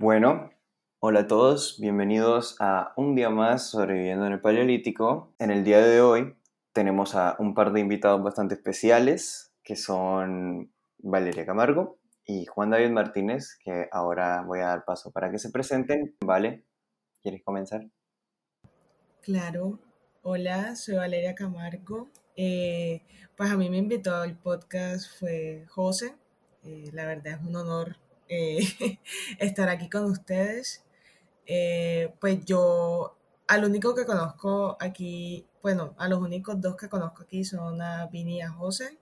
Bueno, hola a todos, bienvenidos a un día más sobreviviendo en el Paleolítico. En el día de hoy tenemos a un par de invitados bastante especiales, que son Valeria Camargo y Juan David Martínez, que ahora voy a dar paso para que se presenten. Vale, ¿quieres comenzar? Claro, hola, soy Valeria Camargo. Eh, pues a mí me invitó al podcast fue José. Eh, la verdad es un honor eh, estar aquí con ustedes. pues yo, al único que conozco aquí, bueno, a los únicos dos que conozco aquí son a Vini y a José.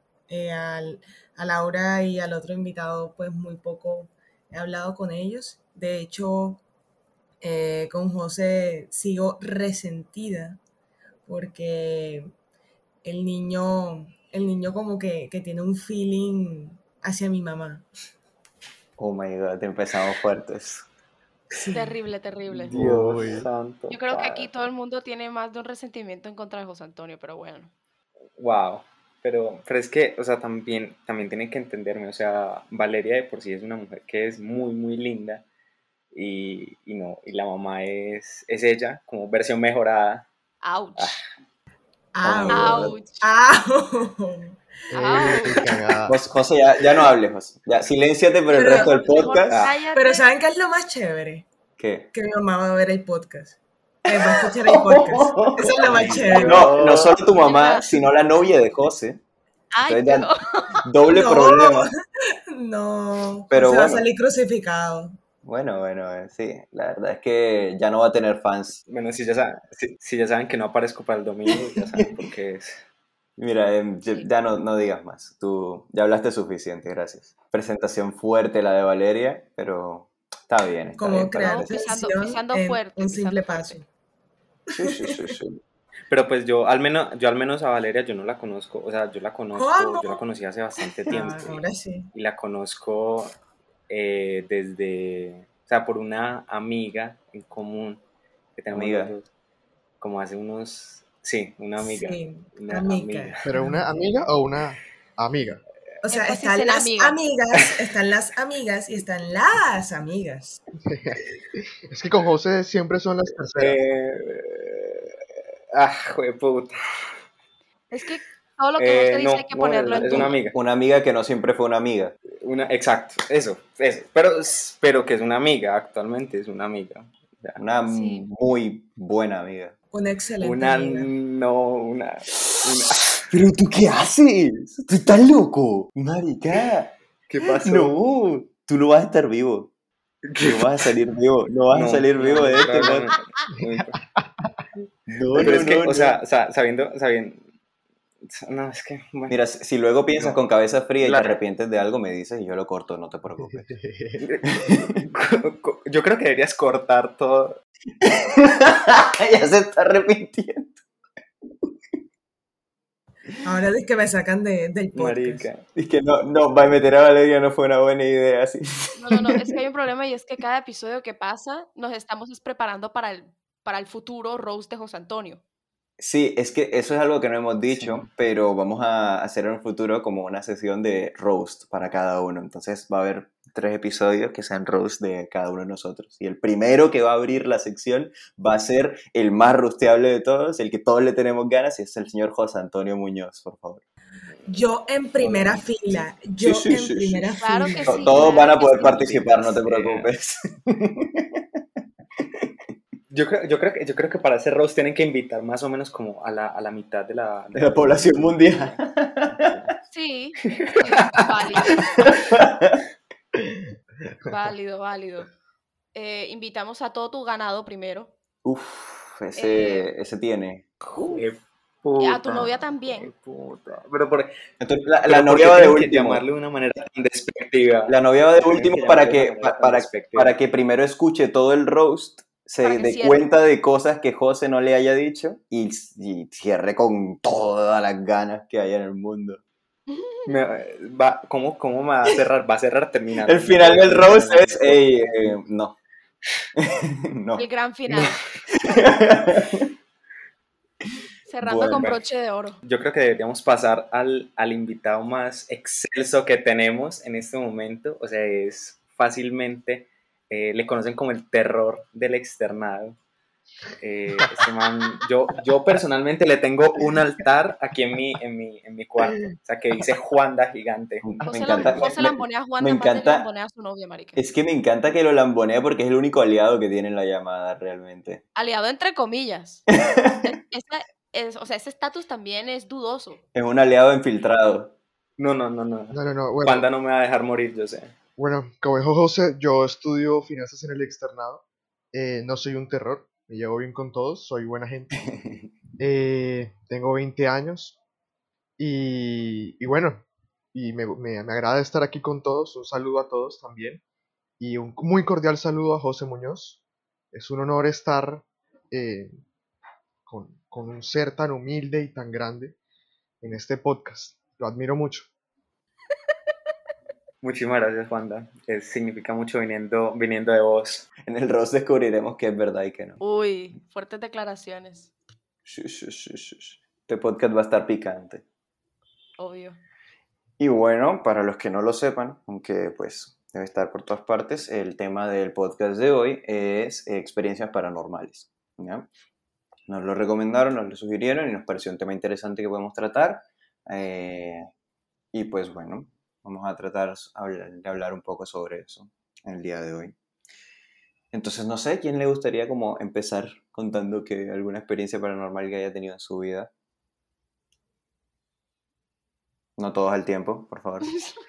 Al, a Laura y al otro invitado, pues muy poco he hablado con ellos. De hecho, con José sigo resentida porque el niño, el niño como que, tiene un feeling hacia mi mamá. Oh my god, empezamos fuertes. Terrible, terrible. Dios santo. Yo creo que aquí todo el mundo tiene más de un resentimiento en contra de José Antonio, pero bueno. Wow. Pero, pero es que, o sea, también, también tienen que entenderme, o sea, Valeria de por sí es una mujer que es muy, muy linda y, y no, y la mamá es, es ella, como versión mejorada. Ouch. Ah, José, ya, no hables, José. Ya, silénciate por el resto del podcast. Pero ¿saben qué es lo más chévere? ¿Qué? Que mi mamá va a ver el podcast. Que va a escuchar el podcast. Eso es lo más chévere. No, no solo tu mamá, sino la novia de José. Ay, Doble problema. No, pero se va a salir crucificado. Bueno, bueno, eh, sí, la verdad es que ya no va a tener fans. Bueno, si ya saben, si, ya saben que no aparezco para el domingo, ya saben por qué es. Mira, em, ya no, no digas más, tú ya hablaste suficiente, gracias. Presentación fuerte la de Valeria, pero está bien. Está Como bien crear pisando, fuerte. Un simple paso. Sí, sí, sí, sí. Pero pues yo al menos, yo al menos a Valeria yo no la conozco, o sea, yo la conozco, yo la conocí hace bastante ah, tiempo. ahora sí. Y la conozco eh, desde, o sea, por una amiga en común que tenemos amiga. como hace unos, sí, una amiga. una amiga. ¿Pero una amiga o una amiga? O sea, están las amigas, están las amigas y están las amigas. es que con José siempre son las terceras. Eh, ah, puta. Es que todo lo que usted eh, dice hay que ponerlo en es una amiga. Una amiga que no siempre fue una amiga. Una, exacto, eso, eso. Pero, pero que es una amiga, actualmente es una amiga. Una muy buena amiga. Una excelente una, amiga. No, una, ¿Pero tú qué haces? ¿Tú estás loco? Marica. ¿Qué pasó? No, tú no vas a estar vivo. No vas a salir vivo. No vas a salir vivo de esto. No, no, no, es que, o sea, sabiendo, sabiendo, no, es que. Mira, si luego piensas con cabeza fría y te arrepientes de algo, me dices y yo lo corto, no te preocupes. yo creo que deberías cortar todo. ya se está arrepintiendo. Ahora es que me sacan de, del podcast. Marica. Es que no, no, va a meter a Valeria no fue una buena idea, así. No, no, no, es que hay un problema y es que cada episodio que pasa nos estamos preparando para el, para el futuro roast de José Antonio. Sí, es que eso es algo que no hemos dicho, pero vamos a hacer en un futuro como una sesión de roast para cada uno. Entonces va a haber tres episodios que sean roast de cada uno de nosotros. Y el primero que va a abrir la sección va a ser el más rosteable de todos, el que todos le tenemos ganas, y es el señor José Antonio Muñoz, por favor. Yo en primera fila. Yo en primera fila. Todos van a poder participar, no te preocupes. Yo creo, yo, creo que, yo creo que para hacer roast tienen que invitar más o menos como a la, a la mitad de la, de la población mundial. Sí, válido. válido, válido. Eh, invitamos a todo tu ganado primero. Uf, ese, eh, ese tiene. y a tu novia también. Pero por, la, la novia va de último. llamarle de una manera tan despectiva. La novia va de último para que, para, para que primero escuche todo el roast se dé cuenta de cosas que José no le haya dicho y, cierre con todas las ganas que hay en el mundo. Va, ¿cómo, ¿Cómo va a cerrar? Va a cerrar terminando. El final del roast es, eh, no. no. El gran final. Cerrando con broche de oro. Yo creo que deberíamos pasar al, al invitado más excelso que tenemos en este momento. O sea, es fácilmente eh, le conocen como el terror del externado. Eh, ese man, yo, yo personalmente le tengo un altar aquí en mi, en mi, en mi cuarto, o sea, que dice Juanda gigante. Me encanta, Lam- José me- lambonea a Juan me encanta- lambonea a su novia, marica. Es que me encanta que lo lambonee porque es el único aliado que tiene en la llamada realmente. Aliado entre comillas. Esa- es- o sea, ese estatus también es dudoso. Es un aliado infiltrado. No, no, no, no. No, no, no. Bueno, Juanda no me va a dejar morir, yo sé. bueno, como dijo José, yo estudio finanzas en el externado. Eh, no soy un terror, me llevo bien con todos, soy buena gente. Eh, tengo 20 años y, y bueno, y me, me- me agrada estar aquí con todos. Un saludo a todos también. Y un muy cordial saludo a José Muñoz. Es un honor estar eh, con, con un ser tan humilde y tan grande en este podcast. Lo admiro mucho. Muchísimas gracias, Juanda. Eh, significa mucho viniendo, viniendo de vos. En el roast descubriremos que es verdad y que no. Uy, fuertes declaraciones, Shush, shush, shush. Este podcast va a estar picante. obvio. Y bueno, para los que no lo sepan, aunque pues debe estar por todas partes, el tema del podcast de hoy es experiencias paranormales. ¿ya? Nos lo recomendaron, nos lo sugirieron y nos pareció un tema interesante que podemos tratar. eh, y pues bueno, vamos a tratar de hablar un poco sobre eso el día de hoy. Entonces, no sé, ¿quién le gustaría como empezar contando que alguna experiencia paranormal que haya tenido en su vida? No todos al tiempo, por favor.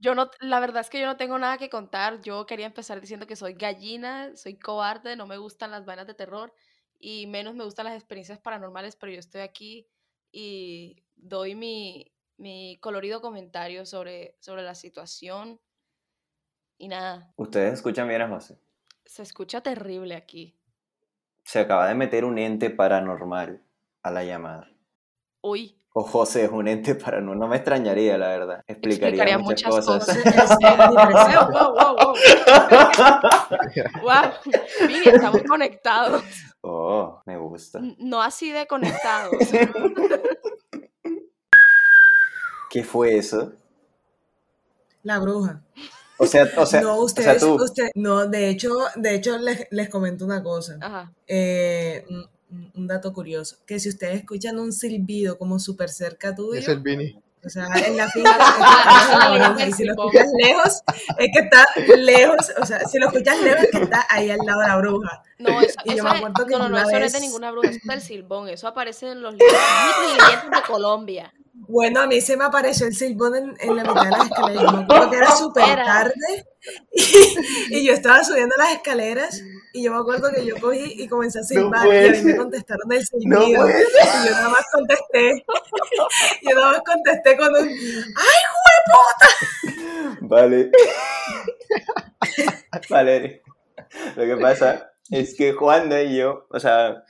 Yo no, la verdad es que yo no tengo nada que contar. Yo quería empezar diciendo que soy gallina, soy cobarde, no me gustan las vainas de terror y menos me gustan las experiencias paranormales, pero yo estoy aquí y doy mi, mi colorido comentario sobre, sobre la situación. Y nada, Ustedes escuchan bien a José. se escucha terrible aquí. Se acaba de meter un ente paranormal a la llamada. Uy, O José es un ente paranormal. No me extrañaría, la verdad. Explicaría, explicaría muchas, muchas cosas. cosas. Wow, wow, wow, wow. Vini, estamos conectados. Oh, me gusta. No así de conectados. ¿Qué fue eso? La bruja. O sea, o sea, no, o ustedes, sea tú. usted- no, de hecho, de hecho les, les comento una cosa. Ajá. Eh, un, dato curioso, que si ustedes escuchan un silbido como súper cerca tuyo, Es el Vini. o sea, en la finca, es que y si lo escuchas lejos, es que está lejos, o sea, si lo escuchas lejos, es que está ahí al lado de la bruja. No, eso, Y yo eso me es- acuerdo que no, no, no, eso no es de ninguna bruja, eso es del silbón, eso aparece en los libros mitos y leyendas de Colombia. Bueno, a mí se me apareció el silbón en, en la mitad de las escaleras. Me acuerdo que era súper tarde y, y yo estaba subiendo las escaleras y yo me acuerdo que yo cogí y comencé a silbar y a mí me contestaron el silbido y yo nada más contesté. Yo nada más contesté con un ¡Ay, Vale. vale. Lo que pasa es que Juanda y yo, o sea,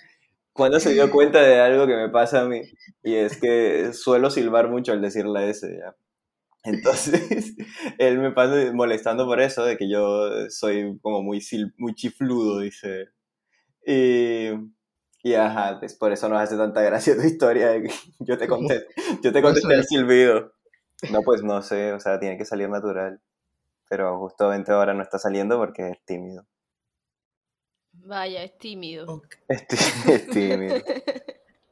Juanda se dio cuenta de algo que me pasa a mí, y es que suelo silbar mucho al decir la S, ¿ya? Entonces, él me pasa molestando por eso, de que yo soy como muy, sil- muy chifludo, dice. Y, y ajá, pues por eso nos hace tanta gracia tu historia de que yo te contesté, yo te contesté el silbido. No, pues no sé, o sea, tiene que salir natural. Pero justamente ahora no está saliendo porque es tímido. Vaya, es tímido. Es, tí- es tímido.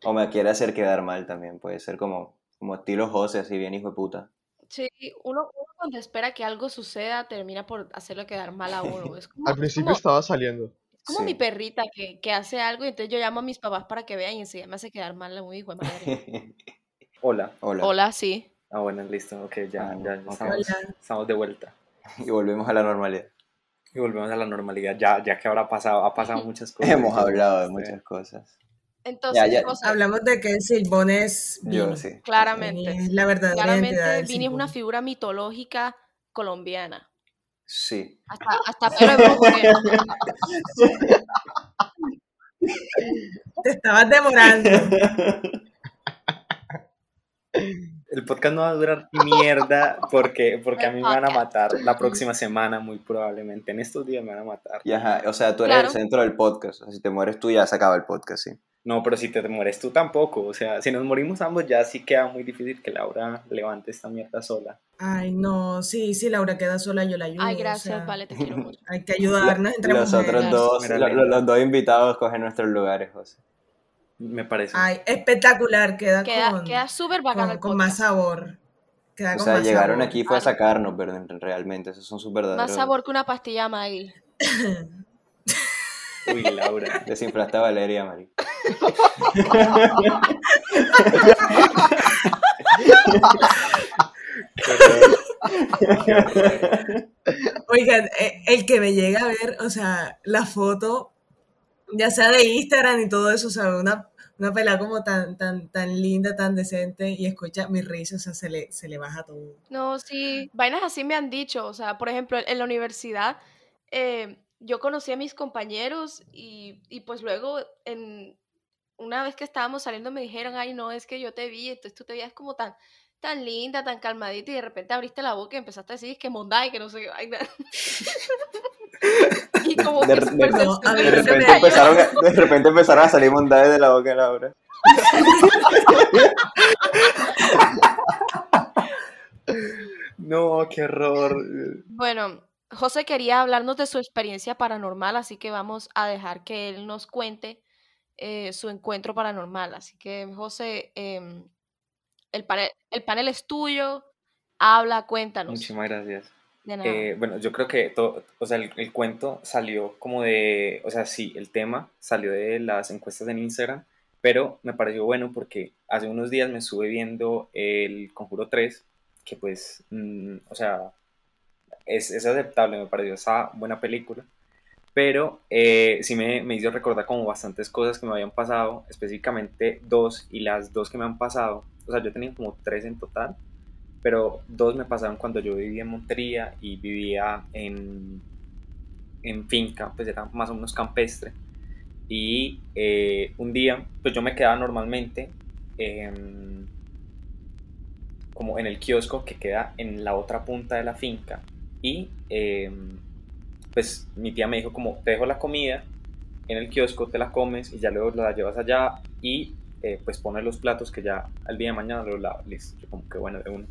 O me quiere hacer quedar mal también, puede ser como, como estilo José, así bien hijo de puta. Sí, uno, uno cuando espera que algo suceda termina por hacerlo quedar mal a uno. Es como, Al es principio como- estaba saliendo. es como Sí. mi perrita que, que hace algo y entonces yo llamo a mis papás para que vean y enseguida me hace quedar mal a muy hijo de madre. Hola. Hola. Hola, sí. Ah, bueno, listo. Ok, ya, Ah, ya ok. estamos, estamos de vuelta. Y volvemos a la normalidad. Y volvemos a la normalidad. Ya, ya que habrá pasado, ha pasado muchas cosas. Hemos hablado de muchas cosas. Entonces, Ya, ya. José, Hablamos de que el silbón es Yo Vini. sí. claramente, Vini es la verdadera claramente Vini es una figura mitológica colombiana. Sí. Hasta, hasta tiene. Te estabas demorando. El podcast no va a durar mierda porque, porque a mí me van a matar la próxima semana, muy probablemente. En estos días me van a matar. Y ajá, o sea, tú eres Claro. el centro del podcast. O sea, si te mueres tú, ya se acaba el podcast, sí. No, pero si te mueres tú tampoco. O sea, si nos morimos ambos, ya sí queda muy difícil que Laura levante esta mierda sola. Ay, no, sí, si Laura queda sola, yo la ayudo. Ay, o gracias, sea, vale, te quiero mucho. Hay que ayudarnos entre Los mujeres. otros dos, Mira, lo- linda. lo- los dos invitados cogen nuestros lugares, José. Me parece. Ay, espectacular, queda, Queda, con, queda súper bacano con, más sabor. Queda O con sea, más llegaron sabor. aquí fue a sacarnos, pero en- realmente esos son sus verdaderos. Más sabor que una pastilla Maggie. Uy, Laura. Desinflaste a Valeria, Mari. Oigan, eh, el que me llega a ver, o sea, la foto, ya sea de Instagram y todo eso, o sea, una, una pelada como tan, tan, tan linda, tan decente, y escucha mi risa, o sea, se le, se le baja todo. No, sí, vainas así me han dicho, o sea, por ejemplo, en la universidad eh, yo conocí a mis compañeros y, y pues luego en una vez que estábamos saliendo me dijeron, ay, no, es que yo te vi, entonces tú te veías como tan, tan linda, tan calmadita y de repente abriste la boca y empezaste a decir que mondai, que no sé qué vaina. y como De- que de- súper No, a De repente, empezaron, a- de repente empezaron a salir bondades de la boca de Laura. No, qué horror. Bueno, José quería hablarnos de su experiencia paranormal, así que vamos a dejar que él nos cuente eh, su encuentro paranormal. Así que, José, em, el, panel, el panel es tuyo, habla, cuéntanos. Muchísimas gracias. De nada. Eh, bueno, yo creo que todo, o sea, el, el cuento salió como de, o sea, sí, el tema salió de las encuestas en Instagram, pero me pareció bueno porque hace unos días me estuve viendo el Conjuro 3, que pues, mm, o sea, es, es aceptable, me pareció esa buena película, pero eh, sí me, me hizo recordar como bastantes cosas que me habían pasado, específicamente dos, y las dos que me han pasado, o sea, yo tenía como tres en total, pero dos me pasaron cuando yo vivía en Montería y vivía en, en finca, pues era más o menos campestre. Y eh, un día, pues yo me quedaba normalmente em, como en el kiosco que queda en la otra punta de la finca. Y em, pues mi tía me dijo como, te dejo la comida en el kiosco, te la comes y ya luego la llevas allá y eh, pues pones los platos que ya al día de mañana los lavas. Listo, como que bueno, de uno.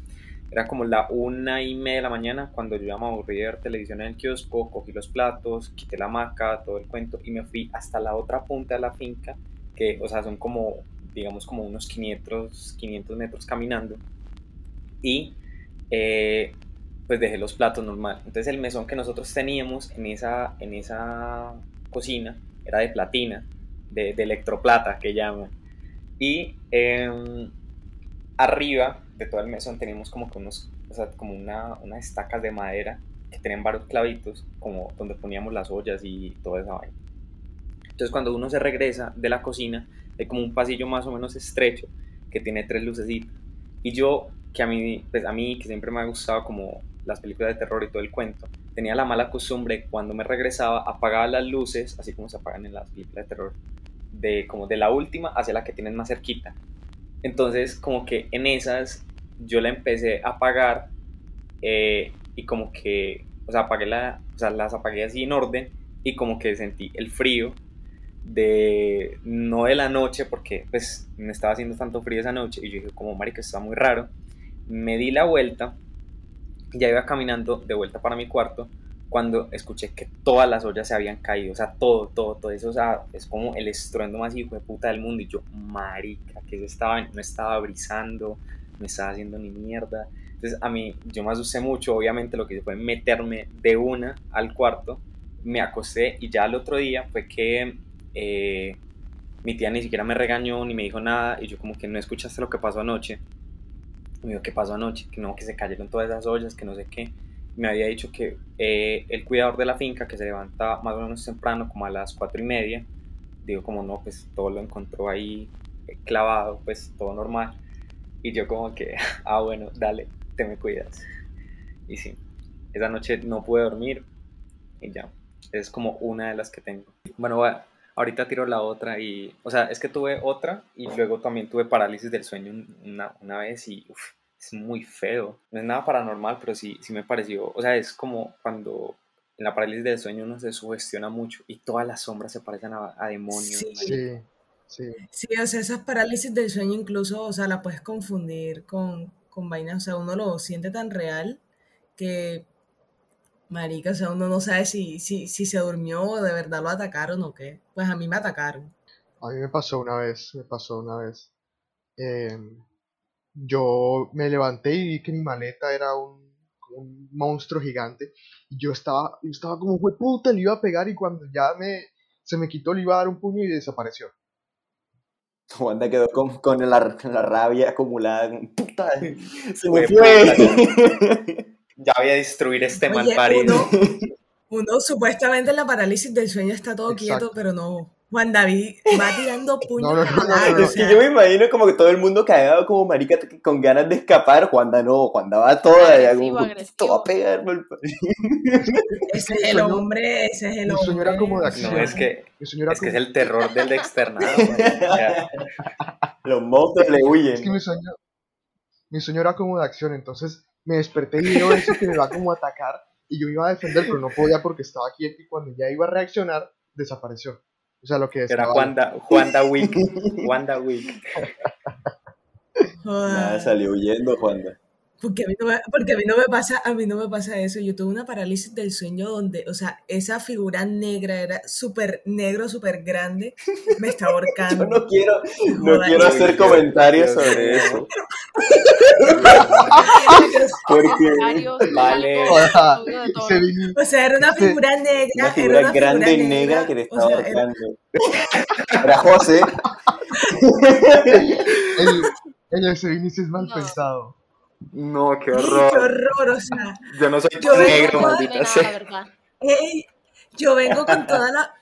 Era como la una y media de la mañana cuando yo ya me aburrí de televisión en el kiosco, cogí los platos, quité la hamaca, todo el cuento y me fui hasta la otra punta de la finca, que, o sea, son como, digamos, como unos 500, 500 metros caminando. Y eh, pues dejé los platos normal. Entonces el mesón que nosotros teníamos en esa, en esa cocina era de platina, de electroplata que llaman. Y em, arriba de todo el mesón teníamos como que unos, o sea, como una, unas estacas de madera que tenían varios clavitos, como donde poníamos las ollas y toda esa vaina. Entonces cuando uno se regresa de la cocina, hay como un pasillo más o menos estrecho que tiene tres lucecitas. Y yo, que a mí, pues a mí, que siempre me ha gustado como las películas de terror y todo el cuento, tenía la mala costumbre cuando me regresaba apagaba las luces, así como se apagan en las películas de terror, de como de la última hacia la que tienes más cerquita. Entonces, como que en esas yo la empecé a apagar eh, y como que, o sea, apagué la, o sea, las apagué así en orden y como que sentí el frío de, no de la noche, porque pues me estaba haciendo tanto frío esa noche y yo dije, como marica, está muy raro. Me di la vuelta, ya iba caminando de vuelta para mi cuarto cuando escuché que todas las ollas se habían caído, o sea, todo, todo, todo eso, o sea, es como el estruendo más hijo de puta del mundo y yo, marica, que eso estaba, no estaba brisando, no estaba haciendo ni mierda. Entonces a mí, yo me asusté mucho, obviamente lo que hice fue meterme de una al cuarto, me acosté y ya al otro día fue que eh, mi tía ni siquiera me regañó ni me dijo nada y yo como que no escuchaste lo que pasó anoche. Me dijo, ¿qué pasó anoche? Que no, que se cayeron todas esas ollas, que no sé qué. Me había dicho que eh, el cuidador de la finca, que se levanta más o menos temprano, como a las cuatro y media, digo como no, pues todo lo encontró ahí eh, clavado, pues todo normal. Y yo como que, ah bueno, dale, te me cuidas. Y sí, esa noche no pude dormir y ya, es como una de las que tengo. Bueno, ahorita tiro la otra y, o sea, es que tuve otra y luego también tuve parálisis del sueño un- una, una vez y, uf, es muy feo. No es nada paranormal, pero sí, sí me pareció, o sea, es como cuando en la parálisis del sueño uno se sugestiona mucho y todas las sombras se parecen a, a demonios. Sí. Sí. Sí. Sí, o sea, esas parálisis del sueño incluso, o sea, la puedes confundir con, con vainas, o sea, uno lo siente tan real que, marica, o sea, uno no sabe si, si, si se durmió o de verdad lo atacaron o qué. Pues a mí me atacaron. A mí me pasó una vez, me pasó una vez. Em, yo me levanté y vi que mi maleta era un, un monstruo gigante. Y yo estaba, yo estaba como, fue puta, le iba a pegar y cuando ya me, se me quitó, le iba a dar un puño y desapareció. Wanda quedó con, con la, la rabia acumulada. Puta, se me Fue fue. Ya voy a destruir este mal parido. uno, uno supuestamente en la parálisis del sueño está todo quieto, pero no. Juan David va tirando puños No, no, no, Es que yo me imagino como que todo el mundo cagado como marica con ganas de escapar. Juanda no, Juanda va toda. ya Agresivo, como, agresivo. "Esto va a pegarme el pa-". ese es Mi el hombre, ese es el mi hombre. sueño era como de acción. No, es que, Mi es que es el terror del externado. Los monstruos le Es que huyen. mi sueño, mi sueño era como de acción, entonces me desperté y veo eso que me va como a atacar y yo iba a defender, pero no podía porque estaba quieto y cuando ya iba a reaccionar, desapareció. O sea, lo que Era Juanda, Juanda Wick. Juanda Wick. Nada, salió huyendo, Juanda. Porque a, mí no me, porque a mí no me pasa, a mí no me pasa eso. Yo tuve una parálisis del sueño donde, o sea, esa figura negra era súper negro, súper grande, me está ahorcando. Yo no quiero, no quiero hacer comentarios sobre eso. Porque Vale. O sea, era una figura negra. una era una grande figura y negra que te o estaba sea, era- ahorcando. Era José. el, el ese Vinicius es mal No. pensado. No, qué ¡Ey, horror. qué horror! O sea, Yo no soy Yo negro, No maldita sea. la verdad. ey, yo vengo con toda la,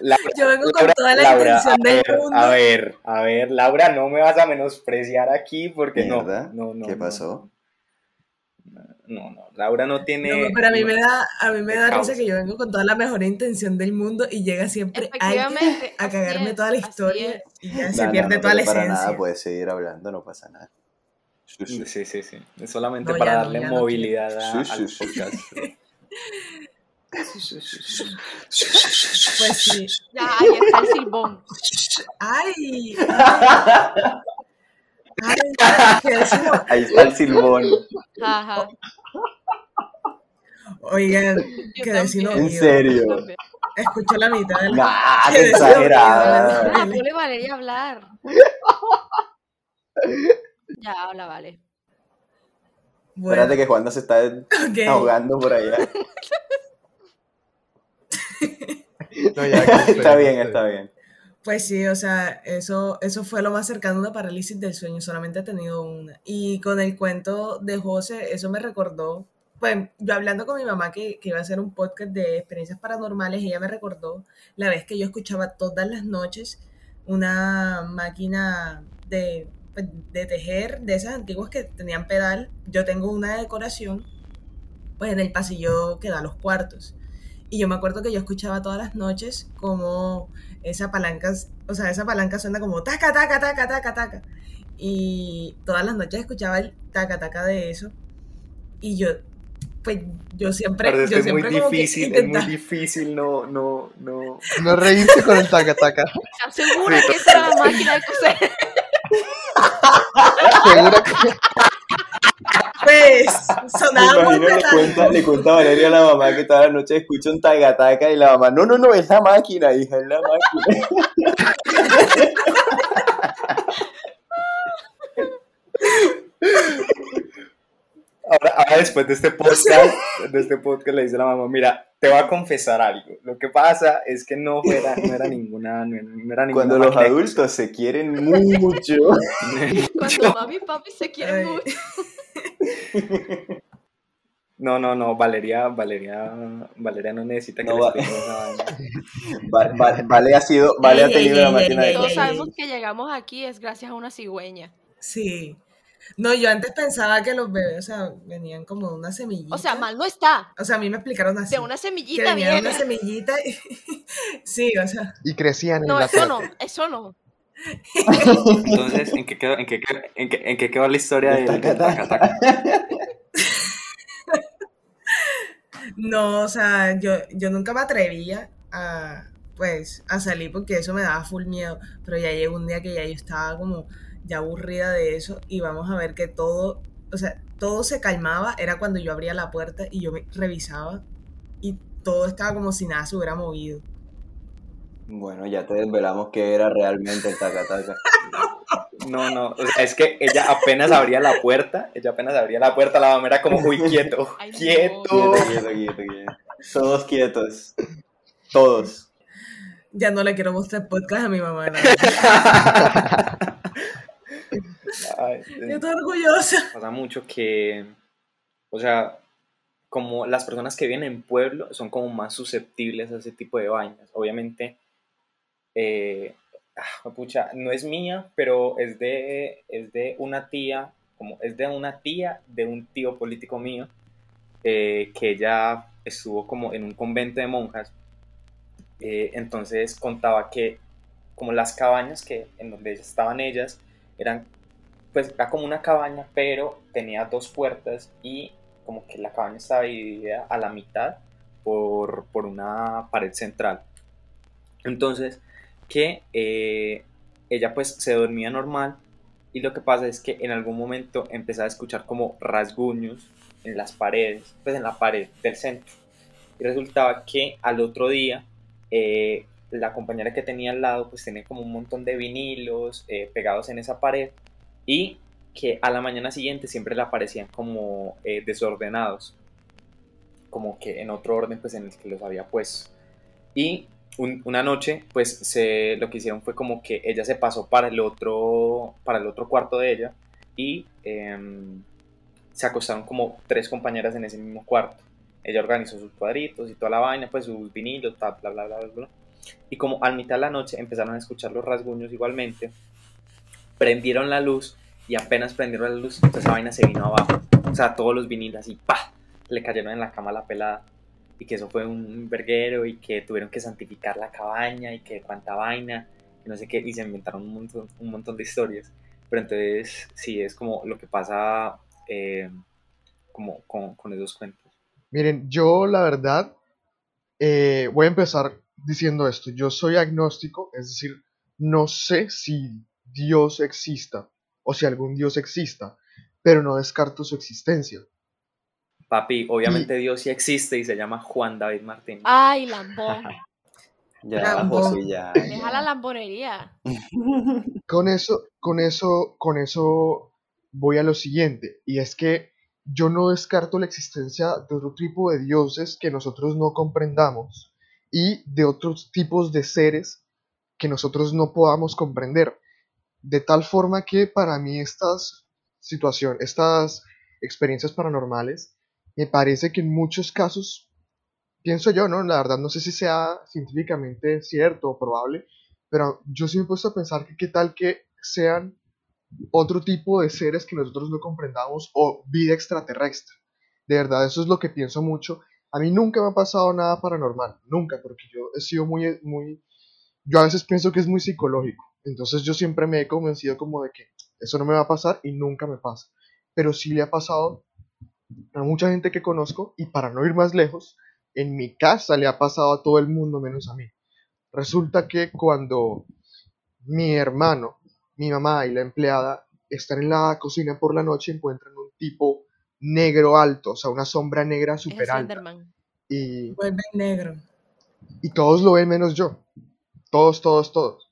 Laura, yo vengo con Laura, toda la Laura, intención del ver, mundo. A ver, a ver, Laura, no me vas a menospreciar aquí porque no. Mierda, No, no. ¿Qué pasó? No, no, Laura no tiene. No, pero a mí me da, a mí me da Causa. risa que yo vengo con toda la mejor intención del mundo y llega siempre a cagarme es, toda la historia y ya No, se pierde no, toda la pero para esencia. nada puedes seguir hablando, no pasa nada. Sí, sí. Sí, sí, sí. Es solamente No, para ya no, darle ya no movilidad a- Sí, al sí, sí. podcast. Pues sí. Ya, ahí está el silbón. ¡Ay! ¡Ay! ay? Ahí está el silbón. Ajá. Oigan, que también. En serio. Escucho la mitad de la... Nah, Qué exagerada. Ah, ponle Valeria a hablar. Ya, habla, vale. Bueno, Espérate que Juanda se está ahogando por allá. No, ya, Está bien, está bien. Pues sí, o sea, eso, eso fue lo más cercano a una parálisis del sueño, solamente he tenido una. Y con el cuento de José, eso me recordó, pues yo hablando con mi mamá que, que iba a hacer un podcast de experiencias paranormales, ella me recordó la vez que yo escuchaba todas las noches una máquina de, de tejer, de esas antiguas que tenían pedal. Yo tengo una de decoración, pues en el pasillo que da a los cuartos. Y yo me acuerdo que yo escuchaba todas las noches como esa palanca, o sea, esa palanca suena como taca, taca, taca, taca, taca. Y todas las noches escuchaba el taca, taca de eso. Y yo, pues, yo siempre, Pero es yo que es muy siempre como que difícil, es muy difícil no, no, no. No reírse con el taca taca. ¿Estás segura que esa era la máquina de coser? Seguro que Pues, sonaba muy imagino le le cuenta a Valeria a la mamá que toda la noche escucha un taga-taca y la mamá, no, no, no, es la máquina, hija, es la máquina. Ahora, ahora después de este podcast, de este podcast le dice a la mamá, mira, te voy a confesar algo. Lo que pasa es que no era, no era ninguna, no era, no era ninguna Cuando los adultos se quieren mucho. Cuando mami y papi se quieren Ay. mucho. No, no, no, Valeria, Valeria, Valeria no necesita que No le va. explique esa vaina. Va- va- vale ha sido, vale ha tenido ey, la ey, máquina de Todos sabemos que llegamos aquí es gracias a una cigüeña. Sí. No, yo antes pensaba que los bebés, o sea, venían como de una semillita. O sea, mal no está. O sea, a mí me explicaron así. De una que semillita venía de viene. una semillita y... Sí, o sea, y crecían en No, la eso no, eso no. Entonces, ¿en qué quedó, en qué, quedó- en qué, en qué quedó la historia del, del Taca-taca. taca-taca? no, o sea, yo, yo nunca me atrevía a, pues a salir porque eso me daba full miedo, pero ya llegó un día que ya yo estaba como ya aburrida de eso y vamos a ver que todo, o sea, todo se calmaba, era cuando yo abría la puerta y yo me revisaba y todo estaba como si nada se hubiera movido. Bueno, ya te desvelamos que era realmente el taca taca. No, no, o sea, es que ella apenas abría la puerta, ella apenas abría la puerta, la mamá era como, uy, quieto, Ay, no. quieto. Quieto, quieto, quieto, quieto. Todos quietos. Todos. Ya no le quiero mostrar podcast a mi mamá. ¿no? Yo estoy orgullosa. pasa mucho que, o sea, como las personas que viven en pueblo son como más susceptibles a ese tipo de vainas. Obviamente, eh, ah, pucha, no es mía, pero es de, es de una tía, como es de una tía de un tío político mío, eh, que ella estuvo como en un convento de monjas. Eh, entonces contaba que como las cabañas que en donde estaban ellas eran pues era como una cabaña, pero tenía dos puertas y como que la cabaña estaba dividida a la mitad por, por una pared central. Entonces, que eh, ella pues se dormía normal y lo que pasa es que en algún momento empezaba a escuchar como rasguños en las paredes, pues en la pared del centro. Y resultaba que al otro día eh, la compañera que tenía al lado pues tenía como un montón de vinilos eh, pegados en esa pared y que a la mañana siguiente siempre le aparecían como eh, desordenados, como que en otro orden pues en el que los había puesto. Y un- una noche pues se, lo que hicieron fue como que ella se pasó para el otro, para el otro cuarto de ella y em, se acostaron como tres compañeras en ese mismo cuarto. Ella organizó sus cuadritos y toda la vaina, pues sus vinilos, bla, bla, bla, bla, bla. Y como al mitad de la noche empezaron a escuchar los rasguños igualmente, prendieron la luz y apenas prendieron la luz, pues esa vaina se vino abajo. O sea, todos los vinilos así, ¡pa! Le cayeron en la cama la pelada. Y que eso fue un verguero y que tuvieron que santificar la cabaña y que cuánta vaina, y no sé qué, y se inventaron un montón, un montón de historias. Pero entonces, sí, es como lo que pasa eh, como con, con esos cuentos. Miren, yo la verdad eh, voy a empezar diciendo esto. Yo soy agnóstico, es decir, no sé si Dios exista o si algún Dios exista, pero no descarto su existencia. Papi, obviamente Dios sí existe y se llama Juan David Martín. Ay, lambón. Ya, Rambo. José, ya. Deja ya. la lambonería. Con eso, con eso, con eso voy a lo siguiente, y es que yo no descarto la existencia de otro tipo de dioses que nosotros no comprendamos y de otros tipos de seres que nosotros no podamos comprender. De tal forma que para mí estas situaciones, estas experiencias paranormales, me parece que en muchos casos, pienso yo, ¿no? La verdad no sé si sea científicamente cierto o probable, pero yo sí me he puesto a pensar que qué tal que sean otro tipo de seres que nosotros no comprendamos o vida extraterrestre. De verdad, eso es lo que pienso mucho. A mí nunca me ha pasado nada paranormal, nunca, porque yo he sido muy, muy, yo a veces pienso que es muy psicológico. Entonces yo siempre me he convencido como de que eso no me va a pasar y nunca me pasa. Pero sí le ha pasado a mucha gente que conozco y para no ir más lejos, en mi casa le ha pasado a todo el mundo menos a mí. Resulta que cuando mi hermano, mi mamá y la empleada están en la cocina por la noche encuentran un tipo negro alto, o sea, una sombra negra Es súper alta. Slenderman. Y, Vuelve negro. y todos lo ven menos yo. Todos, todos, todos.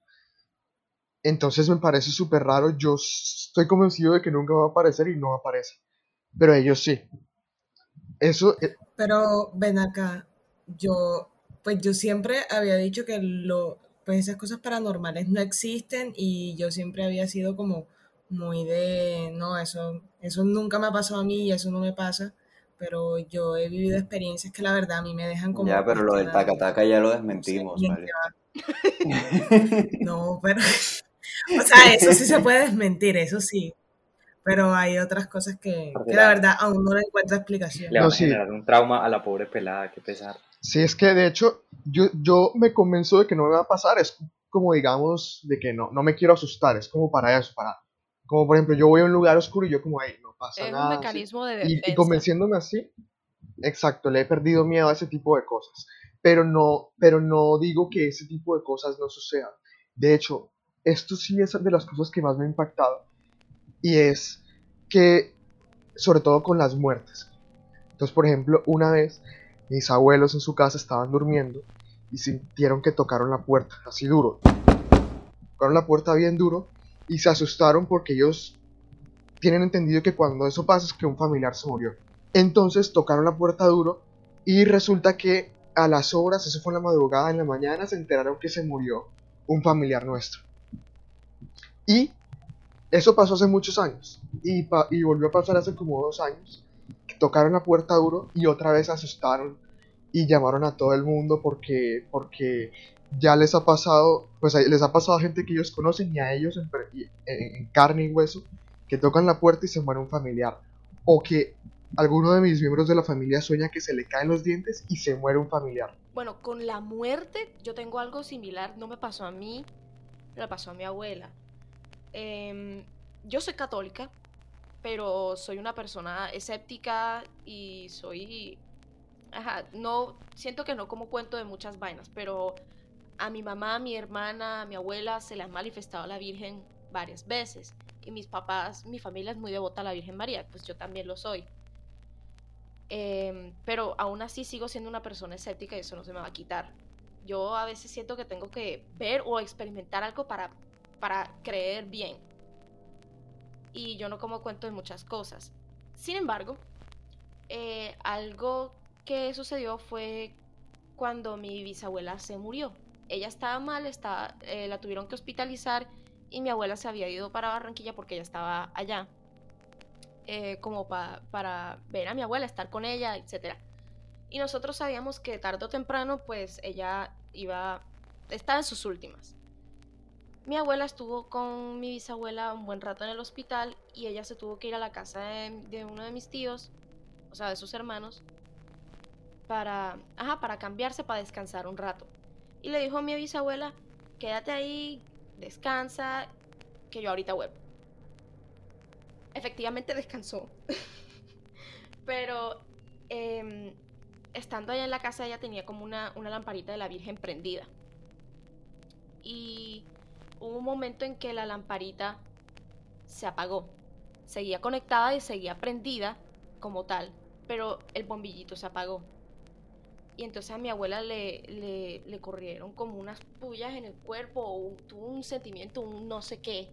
Entonces me parece súper raro. Yo estoy convencido de que nunca va a aparecer y no aparece. Pero ellos sí. Eso, eh, Pero ven acá, yo, pues yo siempre había dicho que lo, pues esas cosas paranormales no existen y yo siempre había sido como muy de, no, eso, eso nunca me ha pasado a mí y eso no me pasa, pero yo he vivido experiencias que la verdad a mí me dejan como Ya, pero lo del taca-taca ya lo no sé, desmentimos, ¿vale? No, pero, o sea, eso sí se puede desmentir, eso sí, pero hay otras cosas que, que la verdad aún no le encuentro explicación. Le No, van a sí. generar un trauma a la pobre pelada, que pesar. sí es que de hecho yo, yo me convenzo de que no me va a pasar. Es como digamos de que no, no me quiero asustar. Es como para eso, para... Como por ejemplo, yo voy a un lugar oscuro y yo como, ahí no pasa Es un nada. ¿sí? mecanismo de y, y defensa. convenciéndome así, exacto, le he perdido miedo a ese tipo de cosas. pero no, pero no digo que ese tipo de cosas no sucedan. De hecho, esto sí es de las cosas que más me ha impactado y es que, sobre todo con las muertes. Entonces, por ejemplo, una vez mis abuelos en su casa estaban durmiendo y sintieron que tocaron la puerta, así duro. Tocaron la puerta bien duro y se asustaron porque ellos tienen entendido que cuando eso pasa es que un familiar se murió. Entonces tocaron la puerta duro y resulta que a las horas, eso fue en la madrugada, en la mañana, se enteraron que se murió un familiar nuestro. Y eso pasó hace muchos años. Y, y volvió a pasar hace como dos años. Que tocaron la puerta duro y otra vez asustaron y llamaron a todo el mundo porque, porque ya les ha pasado, pues les ha pasado a gente que ellos conocen y a ellos en, carne y hueso, que tocan la puerta y se muere un familiar. O que alguno de mis miembros de la familia sueña que se le caen los dientes y se muere un familiar. Bueno, con la muerte yo tengo algo similar, no me pasó a mí, le pasó a mi abuela. Em, yo soy católica, pero soy una persona escéptica y soy... Ajá, no, siento que no como cuento de muchas vainas, pero a mi mamá, a mi hermana, a mi abuela se le ha manifestado a la Virgen varias veces. Y mis papás, mi familia es muy devota a la Virgen María, pues yo también lo soy. Em, pero aún así sigo siendo una persona escéptica y eso no se me va a quitar. Yo a veces siento que tengo que ver o experimentar algo para, para creer bien. Y yo no como cuento de muchas cosas. Sin embargo, eh, algo que sucedió fue cuando mi bisabuela se murió. Ella estaba mal, estaba, eh, la tuvieron que hospitalizar y mi abuela se había ido para Barranquilla porque ella estaba allá. Eh, como para ver a mi abuela, estar con ella, etc. Y nosotros sabíamos que tarde o temprano, pues ella iba, estaba en sus últimas. Mi abuela estuvo con mi bisabuela un buen rato en el hospital y ella se tuvo que ir a la casa de, uno de mis tíos, o sea, de sus hermanos, para, ajá, para cambiarse, para descansar un rato. Y le dijo a mi bisabuela, quédate ahí, descansa, que yo ahorita vuelvo efectivamente descansó. Pero em, estando allá en la casa ella tenía como una, una lamparita de la Virgen prendida. Y hubo un momento en que la lamparita se apagó. Seguía conectada y seguía prendida como tal, pero el bombillito se apagó. Y entonces a mi abuela le, le, le corrieron como unas pullas en el cuerpo, o tuvo un sentimiento, un no sé qué,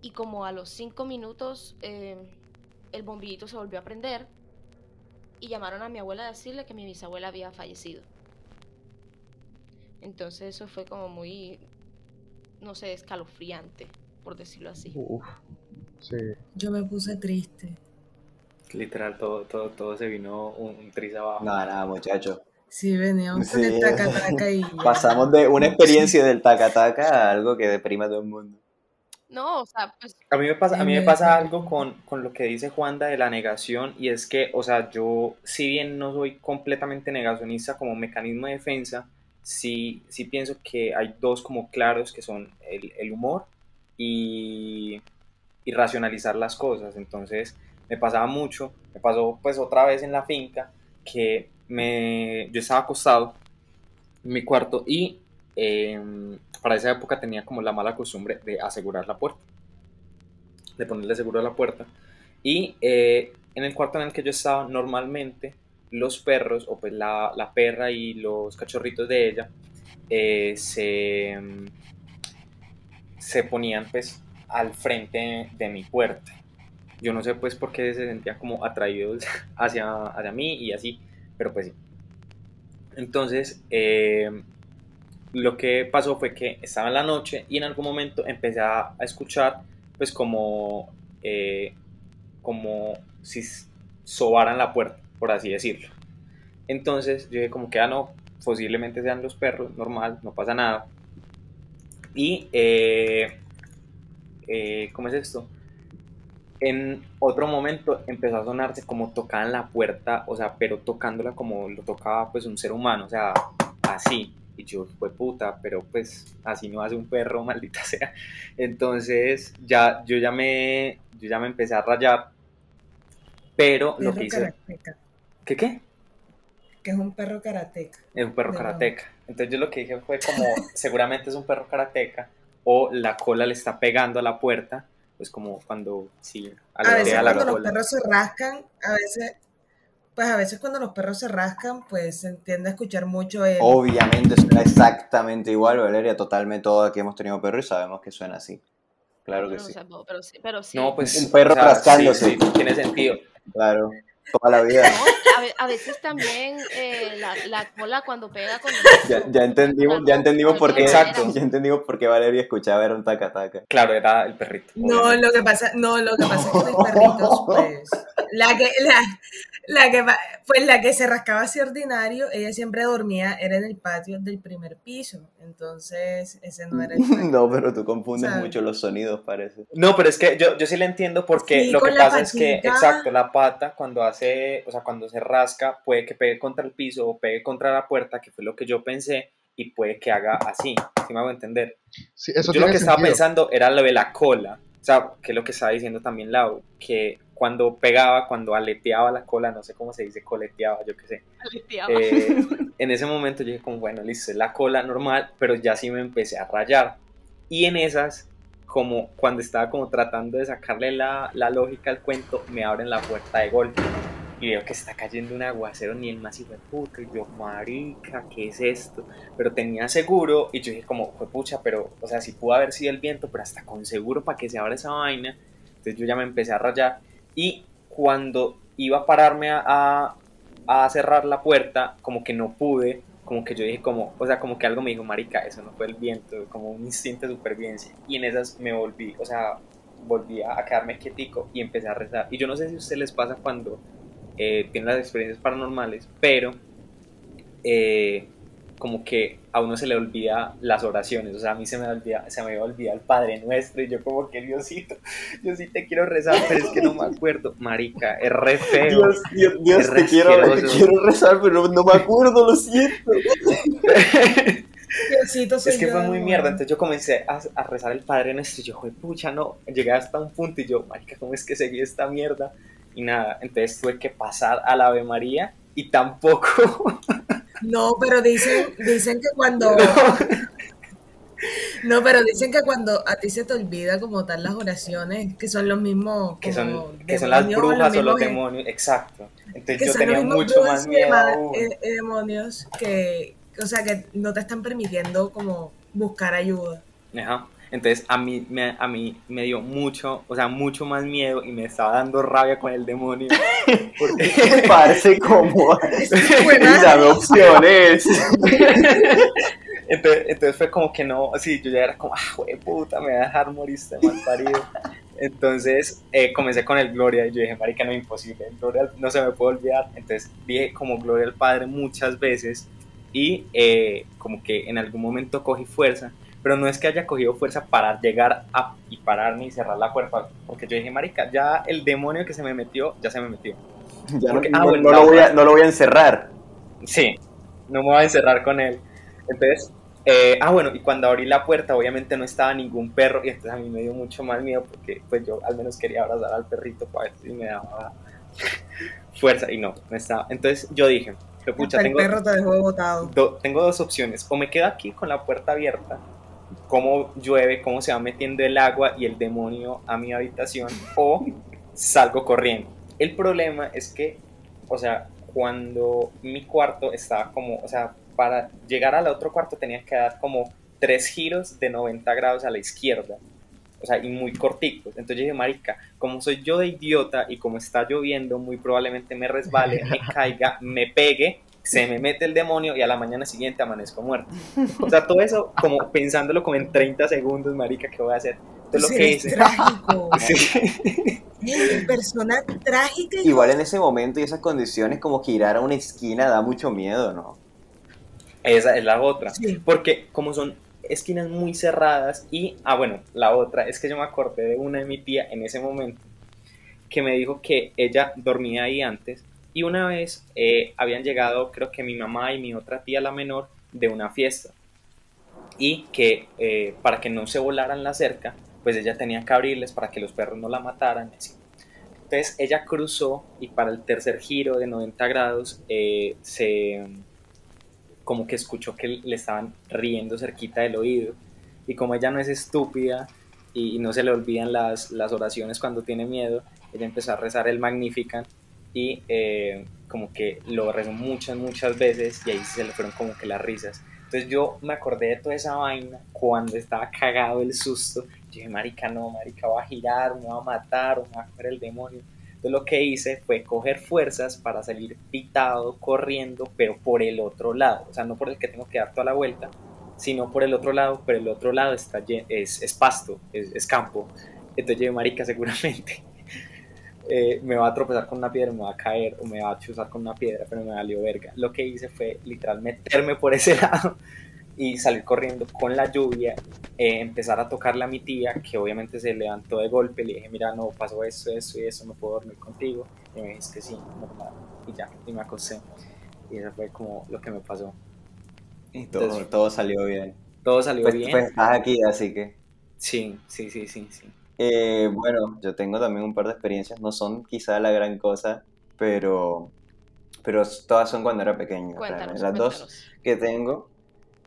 y como a los cinco minutos em, el bombillito se volvió a prender y llamaron a mi abuela a decirle que mi bisabuela había fallecido. Entonces eso fue como muy, no sé, escalofriante, por decirlo así. sí. Yo me puse triste. Literal, todo, todo, todo se vino un, un abajo. Nada, nada, muchacho. Sí, veníamos con el taca y... Pasamos de una experiencia del taca-taca a algo que deprima a todo el mundo. No, o sea, pues... A mí me pasa, a mí me pasa algo con, con, lo que dice Juanda de la negación y es que, o sea, yo si bien no soy completamente negacionista como mecanismo de defensa, sí, sí pienso que hay dos como claros que son el, el humor y, y, racionalizar las cosas. Entonces me pasaba mucho, me pasó pues otra vez en la finca que me, yo estaba acostado en mi cuarto y Em, para esa época tenía como la mala costumbre de asegurar la puerta, de ponerle seguro a la puerta. Y eh, en el cuarto en el que yo estaba, normalmente los perros, o pues la, la perra y los cachorritos de ella, eh, se, se ponían pues al frente de mi puerta. Yo no sé pues por qué se sentían como atraídos hacia, hacia mí y así, pero pues sí. Entonces, eh, lo que pasó fue que estaba en la noche y en algún momento empecé a, escuchar pues como, eh, como si sobaran la puerta, por así decirlo. Entonces yo dije como que, ah, no, posiblemente sean los perros, normal, no pasa nada. Y, eh, eh, ¿cómo es esto? En otro momento empezó a sonarse como tocaban la puerta, o sea, pero tocándola como lo tocaba pues un ser humano, o sea, así. Y yo, fue puta, pero pues así no hace un perro, maldita sea. Entonces ya, yo ya me, yo ya me empecé a rayar. Pero lo que hice... ¿Qué qué? que es un perro karateca. Es un perro karateca. Entonces yo lo que dije fue como, seguramente es un perro karateca o la cola le está pegando a la puerta, pues como cuando, sí, A veces la cuando los cola. perros se rascan, a veces, pues a veces cuando los perros se rascan, pues se entiende a escuchar mucho el... Obviamente suena exactamente igual, Valeria, totalmente todos aquí hemos tenido perro y sabemos que suena así. Claro que o sí. sea, no, pero sí, pero sí. No, pues... Un perro o sea, rascándose. Sí, sí, tiene sentido. Claro, toda la vida. No, a, ve- a veces también eh, la, la cola cuando pega con el Ya, ya entendimos, ya entendimos por qué. Exacto. Ya entendimos por qué Valeria escuchaba era un taca taca. Claro, era el perrito. No, lo que pasa, no, lo que pasa es que mis perritos, pues, la que, la, la que, pues la que se rascaba así ordinario, ella siempre dormía, era en el patio del primer piso, entonces ese no era el patio. No, pero tú confundes ¿Sabes? mucho los sonidos, parece. No, pero es que yo, yo sí le entiendo porque Sí, lo que pasa es que, exacto, la pata cuando hace, o sea, cuando se rasca, puede que pegue contra el piso o pegue contra la puerta, que fue lo que yo pensé, y puede que haga así, si me hago entender. Sí, eso yo lo que estaba pensando era lo de la cola, sea, que es lo que estaba diciendo también Lau, que cuando pegaba, cuando aleteaba la cola, no sé cómo se dice, coleteaba, yo qué sé, aleteaba. eh, en ese momento yo dije como, bueno, listo, es la cola normal, pero ya sí me empecé a rayar. Y en esas, como cuando estaba como tratando de sacarle la, la lógica al cuento, me abren la puerta de golpe. Y veo que está cayendo un aguacero, ni el más hijo de puta. Y yo, marica, ¿qué es esto? Pero tenía seguro, y yo dije como, fue pucha, pero, o sea, sí pudo haber sido el viento, pero hasta con seguro para que se abra esa vaina. Entonces yo ya me empecé a rayar. Y cuando iba a pararme a, a, cerrar la puerta, como que no pude, como que yo dije como, o sea, como que algo me dijo, marica, eso no fue el viento, como un instinto de supervivencia. Y en esas me volví, o sea, volví a, quedarme quietico y empecé a rezar. Y yo no sé si a ustedes les pasa cuando eh, tienen las experiencias paranormales, pero eh, como que a uno se le olvida las oraciones, o sea, a mí se me olvida, se me olvida el Padre Nuestro y yo como que Diosito, yo sí te quiero rezar, pero es que no me acuerdo, marica, es re feo. Dios, Dios, Dios, te quiero, te asqueroso. quiero rezar, pero no me acuerdo, lo siento. Diosito, soy Es que yo fue muy mierda, entonces yo comencé a, a rezar el Padre Nuestro y yo, "Jue pucha, no, llegué hasta un punto y yo, marica, ¿cómo es que seguí esta mierda? Y nada, entonces tuve que pasar a la Ave María y tampoco, No, pero dicen, dicen que cuando, no, pero dicen que cuando a ti se te olvida como tal las oraciones, que son los mismos, que son, que son las brujas o los demonios, exacto. Entonces que yo tenía mucho más miedo eh, eh, demonios que, o sea, que no te están permitiendo como buscar ayuda. Ajá. Entonces a mí, me, a mí me dio mucho, o sea, mucho más miedo y me estaba dando rabia con el demonio. Porque, parece como. Dame opciones. entonces, entonces fue como que no, sí, yo ya era como, ah, güey, puta, me voy a dejar morir este mal parido. Entonces eh, comencé con el Gloria y yo dije, marica, no, imposible, el Gloria no se me puede olvidar. Entonces dije como Gloria al Padre muchas veces y eh, como que en algún momento cogí fuerza, pero no es que haya cogido fuerza para llegar a, y pararme y cerrar la puerta, porque yo dije, marica, ya el demonio que se me metió, ya se me metió. Ya no, ah, no- bueno, no la lo voy a, no lo voy a encerrar. Sí, no me voy a encerrar con él. Entonces, eh, ah, bueno, y cuando abrí la puerta, obviamente no estaba ningún perro, y entonces a mí me dio mucho más miedo porque pues yo al menos quería abrazar al perrito para ver si me daba fuerza, y no, no estaba. Entonces yo dije, "Jue pucha, el tengo, perro te dejó botado. do- tengo dos opciones, o me quedo aquí con la puerta abierta, cómo llueve, cómo se va metiendo el agua y el demonio a mi habitación, o salgo corriendo. El problema es que, o sea, cuando mi cuarto estaba como, o sea, para llegar al otro cuarto tenía que dar como tres giros de 90 grados a la izquierda. O sea, y muy corticos. Entonces yo dije, marica, como soy yo de idiota y como está lloviendo, muy probablemente me resbale, me caiga, me pegue, se me mete el demonio y a la mañana siguiente amanezco muerto. O sea, todo eso como pensándolo como en 30 segundos, marica, ¿qué voy a hacer? Entonces lo que eres hice... trágico. Sí. Persona trágica. y- Igual en ese momento y esas condiciones, como girar a una esquina da mucho miedo, ¿no? Esa es la otra. Sí. Porque como son esquinas muy cerradas y, ah bueno, la otra es que yo me acordé de una de mi tía en ese momento que me dijo que ella dormía ahí antes y una vez eh, habían llegado creo que mi mamá y mi otra tía la menor de una fiesta y que eh, para que no se volaran la cerca pues ella tenía que abrirles para que los perros no la mataran así. Entonces ella cruzó y para el tercer giro de 90 grados eh, se como que escuchó que le estaban riendo cerquita del oído y como ella no es estúpida y, no se le olvidan las, las, oraciones cuando tiene miedo, ella empezó a rezar el Magnificat y eh, como que lo rezó muchas, muchas veces y ahí se le fueron como que las risas. Entonces yo me acordé de toda esa vaina cuando estaba cagado el susto. Yo dije, marica, no, marica, va a girar, me va a matar, o me va a coger el demonio. Entonces lo que hice fue coger fuerzas para salir pitado, corriendo, pero por el otro lado. O sea, no por el que tengo que dar toda la vuelta, sino por el otro lado, pero el otro lado está es, es pasto, es, es campo. Entonces yo marica, seguramente eh, me va a tropezar con una piedra, me va a caer o me va a chuzar con una piedra, pero me valió verga. Lo que hice fue literal meterme por ese lado y salir corriendo con la lluvia, eh, empezar a tocarle a mi tía, que obviamente se levantó de golpe, le dije, mira, no, pasó esto, esto y eso, no puedo dormir contigo. Y me dice que sí, normal. Y ya, y me acosté. Y eso fue como lo que me pasó. Y todo, todo salió bien. Todo salió pues, bien. Pues estás aquí, así que... Sí, sí, sí, sí, sí. Eh, bueno, yo tengo también un par de experiencias, no son quizá la gran cosa, pero, pero todas son cuando era pequeño. Cuéntanos, Las dos cuéntanos. que tengo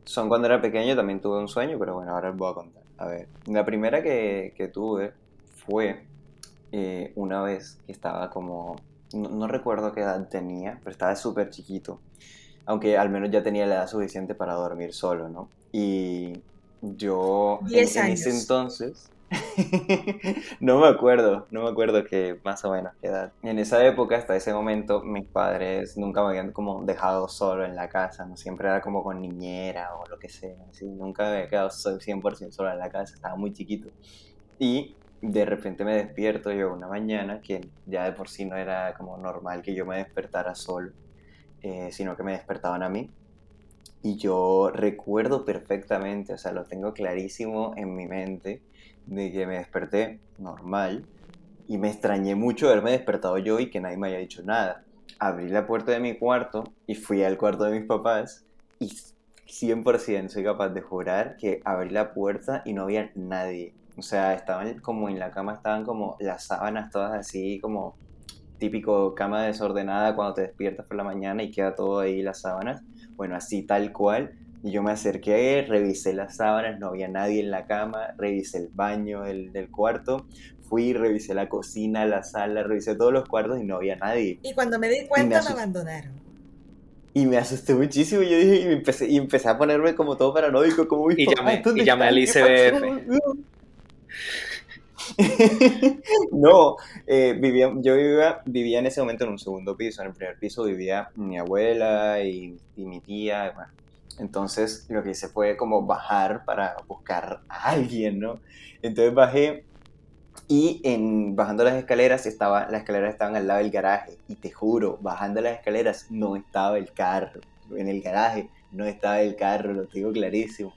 son cuando era pequeño, también tuve un sueño, pero bueno, ahora les voy a contar. A ver, la primera que, que tuve fue eh, una vez que estaba como, no, no recuerdo qué edad tenía, pero estaba súper chiquito, aunque al menos ya tenía la edad suficiente para dormir solo, ¿no? Y yo en, en ese entonces, no me acuerdo, no me acuerdo que más o menos qué edad. En esa época, hasta ese momento, mis padres nunca me habían como dejado solo en la casa, ¿no? Siempre era como con niñera o lo que sea, así. Nunca me había quedado so- 100% solo en la casa, estaba muy chiquito. Y de repente me despierto yo una mañana, que ya de por sí no era como normal que yo me despertara solo, eh, sino que me despertaban a mí. Y yo recuerdo perfectamente, o sea, lo tengo clarísimo en mi mente, de que me desperté normal y me extrañé mucho haberme despertado yo y que nadie me haya dicho nada. Abrí la puerta de mi cuarto y fui al cuarto de mis papás y 100% soy capaz de jurar que abrí la puerta y no había nadie. O sea, estaban como en la cama, estaban como las sábanas todas así como típico cama desordenada cuando te despiertas por la mañana y queda todo ahí las sábanas. Bueno, así tal cual. Y yo me acerqué, revisé las sábanas, no había nadie en la cama, revisé el baño del, del cuarto, fui, revisé la cocina, la sala, revisé todos los cuartos y no había nadie. Y cuando me di cuenta me asusté. abandonaron. Y me asusté muchísimo, yo dije, y, me empecé, y empecé a ponerme como todo paranoico, como Y llamé- ¿dónde y llamé al están? No, eh, vivía, yo vivía, vivía en ese momento en un segundo piso. En el primer piso vivía mi abuela y, mi tía. Entonces lo que hice fue como bajar para buscar a alguien, ¿no? Entonces bajé y en, bajando las escaleras estaba, las escaleras estaban al lado del garaje. Y te juro, bajando las escaleras no estaba el carro. En el garaje no estaba el carro, lo tengo clarísimo.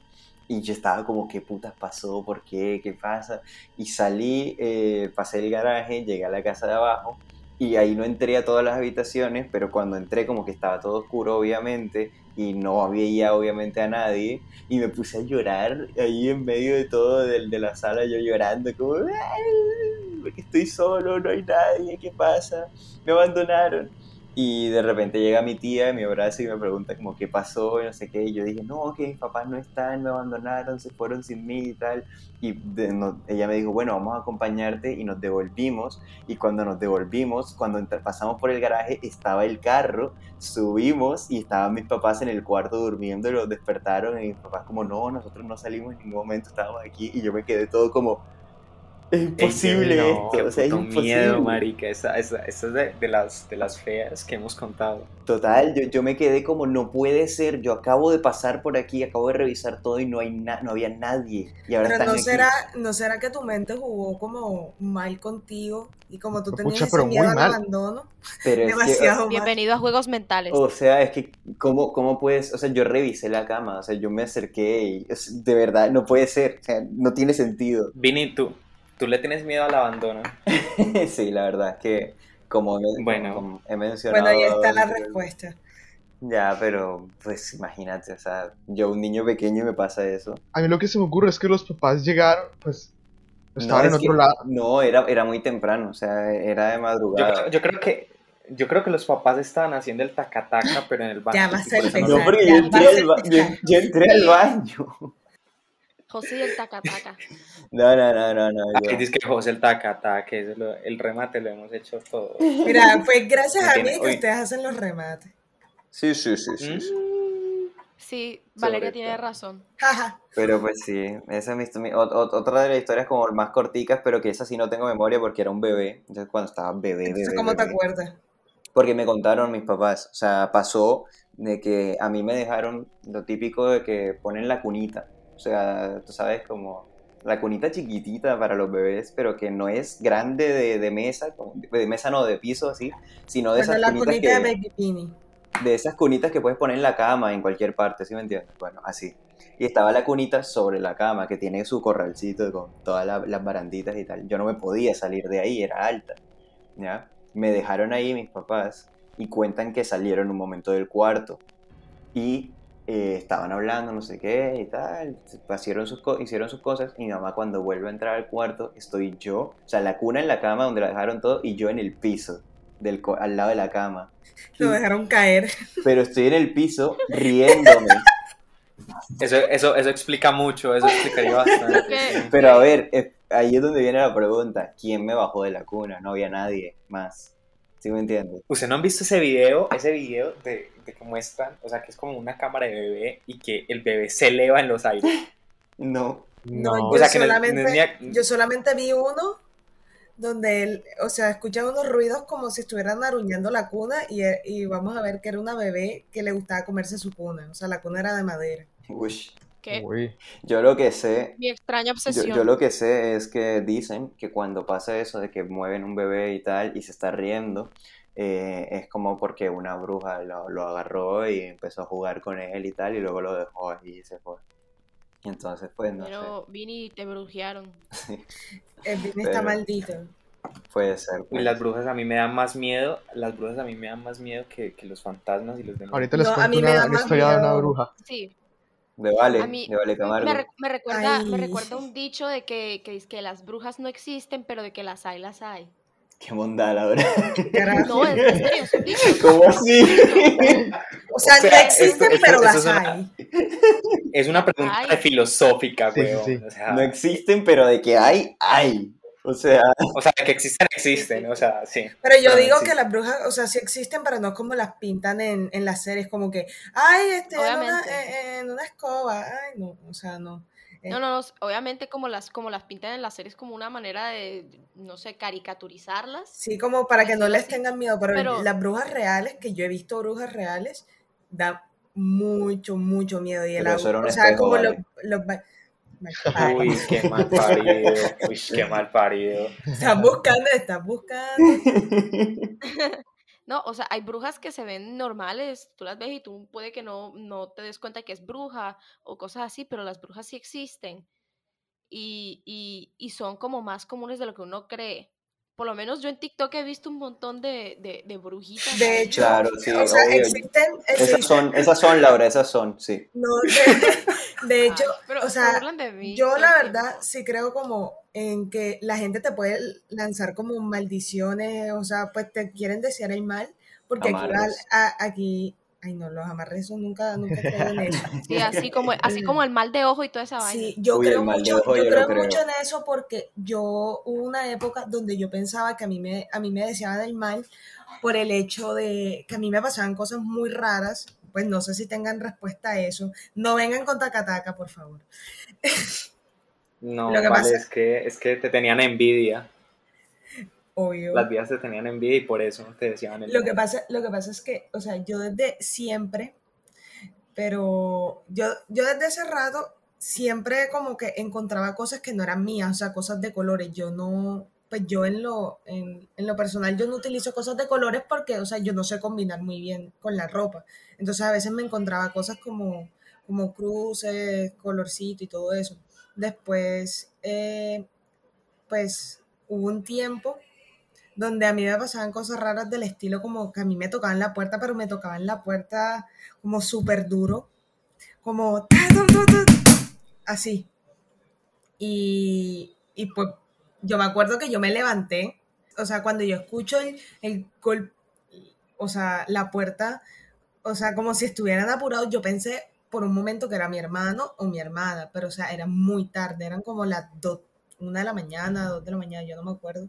Y yo estaba como, ¿qué putas pasó? ¿Por qué? ¿Qué pasa? Y salí, eh, pasé el garaje, llegué a la casa de abajo y ahí no entré a todas las habitaciones, pero cuando entré como que estaba todo oscuro obviamente y no veía obviamente a nadie y me puse a llorar ahí en medio de todo de, de la sala yo llorando como "Ay, porque estoy solo, no hay nadie, ¿qué pasa? Me abandonaron. Y de repente llega mi tía, me abraza y me pregunta como qué pasó y no sé qué. Y yo dije, no, que mis papás no están, me abandonaron, se fueron sin mí y tal. Y de- ella me dijo, bueno, vamos a acompañarte y nos devolvimos. Y cuando nos devolvimos, cuando pasamos por el garaje, estaba el carro, subimos y estaban mis papás en el cuarto durmiendo y los despertaron. Y mis papás como, no, nosotros no salimos en ningún momento, estábamos aquí. Y yo me quedé todo como, es imposible no, esto, o sea, es imposible. miedo, marica. Esa, esa, esa es de, de las, de las feas que hemos contado. Total, yo, yo me quedé como, no puede ser, yo acabo de pasar por aquí, acabo de revisar todo y no, hay na- no había nadie. Y ahora Pero están no aquí. será, no será que tu mente jugó como mal contigo y como tú tenías Pucha, ese miedo al abandono, Pero es que, demasiado mal. Bienvenido a Juegos Mentales. o sea, es que, ¿cómo, ¿cómo puedes? O sea, yo revisé la cama, o sea, yo me acerqué y de verdad, no puede ser, o sea, no tiene sentido. Vini, tú, tú le tienes miedo al abandono. sí, la verdad es que, como, me- Bueno. como he mencionado... Bueno, ahí está la respuesta. Ya, pero, pues imagínate, o sea, yo un niño pequeño y me pasa eso. A mí lo que se me ocurre es que los papás llegaron, pues Estaban No, en que- otro lado. No, era, era muy temprano, o sea, era de madrugada. yo creo que yo creo que los papás estaban haciendo el tacataca, pero en el baño. Ya vas a empezar. No, porque Ya yo entré, vas a al ba- yo, empezar. yo entré al baño. José y el tacataca. No, no, no, no, no. Aquí dice que José el tacataca, el remate lo hemos hecho todo. Mira, pues gracias a mí que oye. ustedes hacen los remates. Sí, sí, sí, sí. sí. Mm. Sí, Sobre Valeria tiene todo. razón. Pero pues sí, esa es mi, mi- ot- ot- otra de las historias como más corticas, pero que esa sí no tengo memoria porque era un bebé. Entonces cuando estaba bebé, Entonces, bebé, ¿cómo te bebé. acuerdas? Porque me contaron mis papás. O sea, pasó de que a mí me dejaron lo típico de que ponen la cunita. O sea, tú sabes, como la cunita chiquitita para los bebés, pero que no es grande de, de mesa, de mesa no, de piso así, sino de esas la cunitas cunita que, de de esas cunitas que puedes poner en la cama en cualquier parte, ¿sí me entiendes? Bueno, así. Y estaba la cunita sobre la cama, que tiene su corralcito con todas la- las baranditas y tal. Yo no me podía salir de ahí, era alta. ¿Ya? Me dejaron ahí mis papás y cuentan que salieron un momento del cuarto y eh, estaban hablando, no sé qué y tal. Hicieron sus, hicieron sus cosas y mi mamá cuando vuelve a entrar al cuarto estoy yo, o sea, la cuna en la cama donde la dejaron todo y yo en el piso, del, al lado de la cama. Lo dejaron caer. Pero estoy en el piso riéndome. Eso, eso, eso explica mucho, eso explicaría bastante. Sí. Pero a ver, eh, ahí es donde viene la pregunta. ¿Quién me bajó de la cuna? No había nadie más. ¿Sí me entiendes? ¿Ustedes no han visto ese video? Ese video de, de que muestran, o sea, que es como una cámara de bebé y que el bebé se eleva en los aires. No. No, No. O yo, sea, que no es- solamente, no es ni a- yo solamente vi uno donde él, o sea, escuchan unos ruidos como si estuvieran aruñando la cuna y, y vamos a ver que era una bebé que le gustaba comerse su cuna. O sea, la cuna era de madera. Uy. que Uy. Yo lo que sé, mi extraña yo, obsesión. yo lo que sé es que dicen que cuando pasa eso de que mueven un bebé y tal y se está riendo, eh, es como porque una bruja lo, lo agarró y empezó a jugar con él y tal y luego lo dejó ahí y se fue. Y entonces, pues, no sé, Pero Vini te brujearon. El Vini Pero- está maldito. puede ser. Pues. las brujas a mí me dan más miedo, las brujas a mí me dan más miedo que, que los fantasmas y los demonios. Ahorita les No, a cuento mí me una, historia de una bruja. Sí, De Vale, a mí de Vale Camargo. me, me recuerda, me recuerda un dicho de que, que, dice que las brujas no existen, pero de que las hay, las hay. Qué bondad, la verdad. No, en serio. ¿Cómo así? O sea, O sea, no existen, esto- esto- pero las es una- hay. Es una pregunta Ay. filosófica, Sí, sí, weón. sí. O, sea, No existen, pero de que hay, hay. O sea, o sea, que existen, existen. O sea, sí. Pero yo Pero digo que las brujas, o sea, sí existen, pero no como las pintan en, en las series, como que, ay, este, en una, Obviamente. en- en una escoba, ay, no, o sea, no. Eh, No, no, no, obviamente como las, como las pintan en las series como una manera de, no sé, caricaturizarlas. Sí, como para que no les Sí, tengan miedo, pero, pero- las brujas reales, que yo he visto brujas reales, da mucho, mucho miedo. Y el agua, o sea, espejo, como vale. los... Uy, qué mal parido. Uy, qué mal parido. estás buscando, estás buscando. No, o sea, hay brujas que se ven normales, tú las ves y tú puede que no, no te des cuenta que es bruja o cosas así, pero las brujas sí existen y, y, y son como más comunes de lo que uno cree. Por lo menos yo en TikTok he visto un montón de, de, de brujitas. De hecho, Claro, sí, o sea, existen, existen, esas son, esas son, Laura, esas son, sí. no, de, de hecho, Ay, pero o se sea, burlan de mí yo la verdad sí creo como en que la gente te puede lanzar como maldiciones, o sea, pues te quieren desear el mal, porque aquí, ay no, los amarres, eso nunca, nunca creo en eso. Sí, así como, así como el mal de ojo y toda esa vaina. Sí, yo Uy, creo mucho, ojo yo creo creo. mucho en eso porque yo hubo una época donde yo pensaba que a mí me, a mí me deseaban el mal por el hecho de que a mí me pasaban cosas muy raras. Pues no sé si tengan respuesta a eso. No vengan con tacataca, por favor. No, Lo que vale, pasa- es que, es que te tenían envidia. Obvio. Las vías te tenían envidia y por eso te decían el Lo que pasa, lo que pasa es que, o sea, yo desde siempre, pero yo, yo desde hace rato siempre como que encontraba cosas que no eran mías, o sea, cosas de colores. Yo no, pues yo en lo, en, en lo personal yo no utilizo cosas de colores porque, o sea, yo no sé combinar muy bien con la ropa. Entonces a veces me encontraba cosas como, como cruces, colorcito y todo eso. Después, eh, pues hubo un tiempo donde a mí me pasaban cosas raras del estilo como que a mí me tocaban la puerta, pero me tocaban la puerta como súper duro, como así. Y, y pues yo me acuerdo que yo me levanté, o sea, cuando yo escucho el, el gol, o sea, la puerta, o sea, como si estuvieran apurados, yo pensé por un momento que era mi hermano o mi hermana, pero o sea, era muy tarde, eran como las dos, una de la mañana, dos de la mañana, yo no me acuerdo.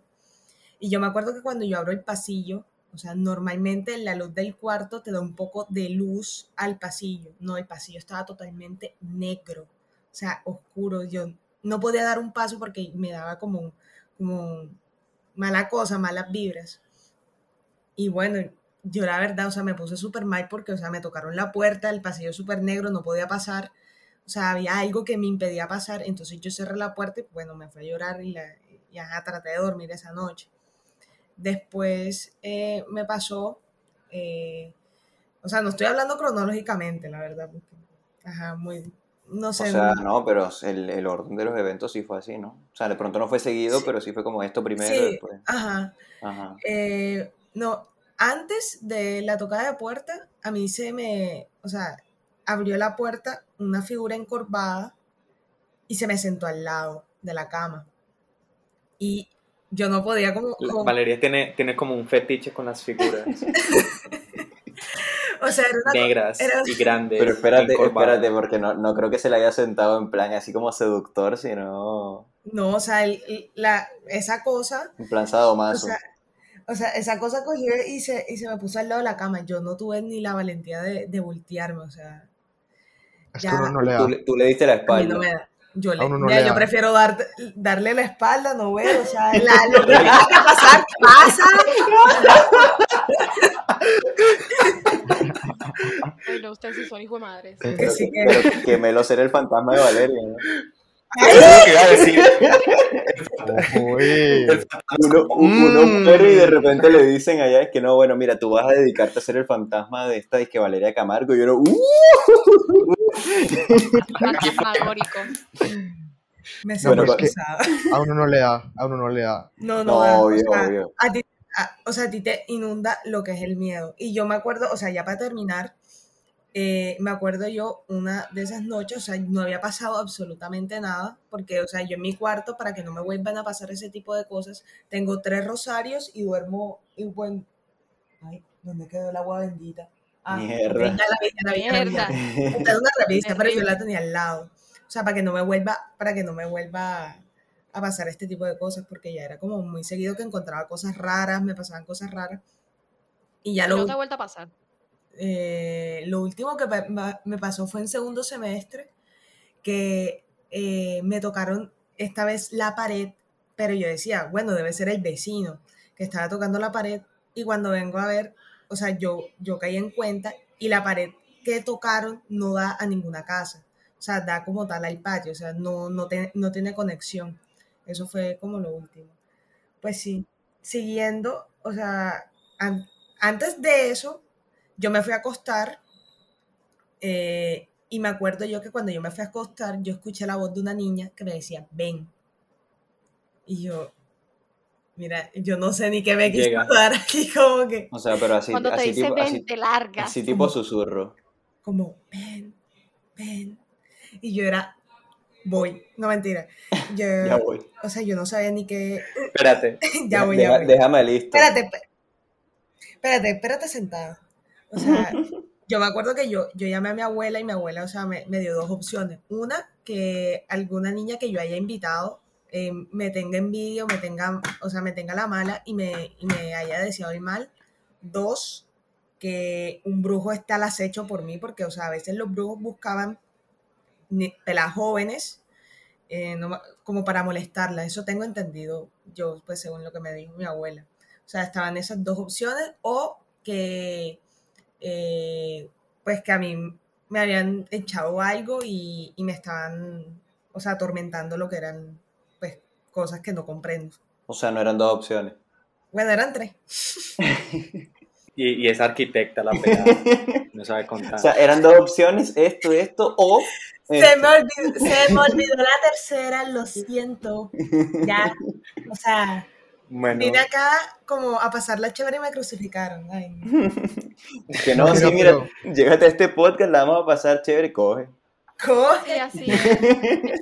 Y yo me acuerdo que cuando yo abro el pasillo, o sea, normalmente la luz del cuarto te da un poco de luz al pasillo. No, el pasillo estaba totalmente negro, o sea, oscuro. Yo no podía dar un paso porque me daba como, como mala cosa, malas vibras. Y bueno, yo la verdad, o sea, me puse súper mal porque, o sea, me tocaron la puerta, el pasillo súper negro, no podía pasar. O sea, había algo que me impedía pasar, entonces yo cerré la puerta y bueno, me fui a llorar y, la, ya traté de dormir esa noche. Después eh, me pasó, eh, o sea, no estoy hablando cronológicamente, la verdad, porque, ajá, muy, no sé. O sea, no, pero el, el, orden de los eventos sí fue así, ¿no? O sea, de pronto no fue seguido, pero sí fue como esto primero sí, después. Ajá. Ajá. Eh, no, antes de la tocada de puerta, a mí se me, o sea, abrió la puerta una figura encorvada y se me sentó al lado de la cama. Y yo no podía como... como... Valeria tiene, tiene como un fetiche con las figuras. o sea, era una, negras era, y grandes. Pero espérate, espérate, porque no, no creo que se le haya sentado en plan así como seductor, sino No, o sea, el- la, esa cosa, en plan o sadomaso. sea, o sea, esa cosa cogió y se, y se me puso al lado de la cama. Yo no tuve ni la valentía de, de voltearme, o sea, Es Ya. que uno no le da. tú, le- tú le diste la a mí espalda. no me da. Yo, le, uno no yo da. prefiero dar, darle la espalda, no veo, o sea, la- lo que tenga que pasar, pasa. Ay, no, ustedes sí son hijo de madres. Eh, Que sí, que- Pero que Melo ser el fantasma de Valeria, ¿no? Eso es lo que iba a decir. Uno, uno Mm. muere y de repente le dicen allá es que no, bueno, mira, tú vas a dedicarte a ser el fantasma de esta, y que Valeria Camargo, y yo no, ¡uh! Fantasmagórico. Me siento pesada. A uno no le da, a uno no le da. No, no, obvio, o, sea, obvio. A ti, a- o sea, a ti te inunda lo que es el miedo. Y yo me acuerdo, o sea, ya para terminar, eh, me acuerdo yo una de esas noches, o sea, no había pasado absolutamente nada, porque, o sea, yo en mi cuarto, para que no me vuelvan a pasar ese tipo de cosas, tengo tres rosarios y duermo, y bueno, ay, ¿dónde quedó el agua bendita? Ah, Mierda. la Mierda. una revista, pero yo la tenía al lado. O sea, para que no me vuelva, para que no me vuelva a pasar este tipo de cosas, porque ya era como muy seguido que encontraba cosas raras, me pasaban cosas raras. Y ya No lo, te ha vuelto a pasar. eh, lo último que me pasó fue en segundo semestre, que eh, me tocaron esta vez la pared, pero yo decía, bueno, debe ser el vecino que estaba tocando la pared, y cuando vengo a ver, o sea, yo, yo caí en cuenta y la pared que tocaron no da a ninguna casa, o sea, da como tal al patio, o sea, no, no, te- no tiene conexión. Eso fue como lo último. Pues sí, siguiendo, o sea, an- antes de eso, yo me fui a acostar eh, y me acuerdo yo que cuando yo me fui a acostar, yo escuché la voz de una niña que me decía, ven. Y yo, mira, yo no sé ni qué me quiso dar aquí, como que, O sea, pero así, Cuando te así, dice tipo, ven, te largas. así tipo susurro. como, ven, ven. Y yo era, voy, no mentira. Yo, Ya voy. o sea, yo no sabía ni qué, Espérate. ya voy, Deja- ya voy. Déjame listo. Espérate, esp- espérate, espérate sentada. O sea, yo me acuerdo que yo, yo llamé a mi abuela y mi abuela, o sea, me, me dio dos opciones. Una, que alguna niña que yo haya invitado eh, me tenga envidia me tenga, o sea, me tenga la mala y me, y me haya deseado el mal. Dos, que un brujo está al acecho por mí, porque, o sea, a veces los brujos buscaban pelas jóvenes eh, como para molestarla. Eso tengo entendido yo, pues según lo que me dijo mi abuela. O sea, estaban esas dos opciones o que, eh, pues que a mí me habían echado algo y, y me estaban, o sea, atormentando lo que eran, cosas que no comprendo. O sea, no eran dos opciones. Bueno, eran tres. Y, y es arquitecta la pelada. No sabe contar. O sea, eran dos opciones, esto, esto, o... Se me, olvidó, se me olvidó la tercera, lo siento. Ya, o sea, bueno, vine acá como a pasarla chévere y me crucificaron. Ay. Que no, sí, mira, llégate a este podcast, la vamos a pasar chévere, coge. Sí, así es.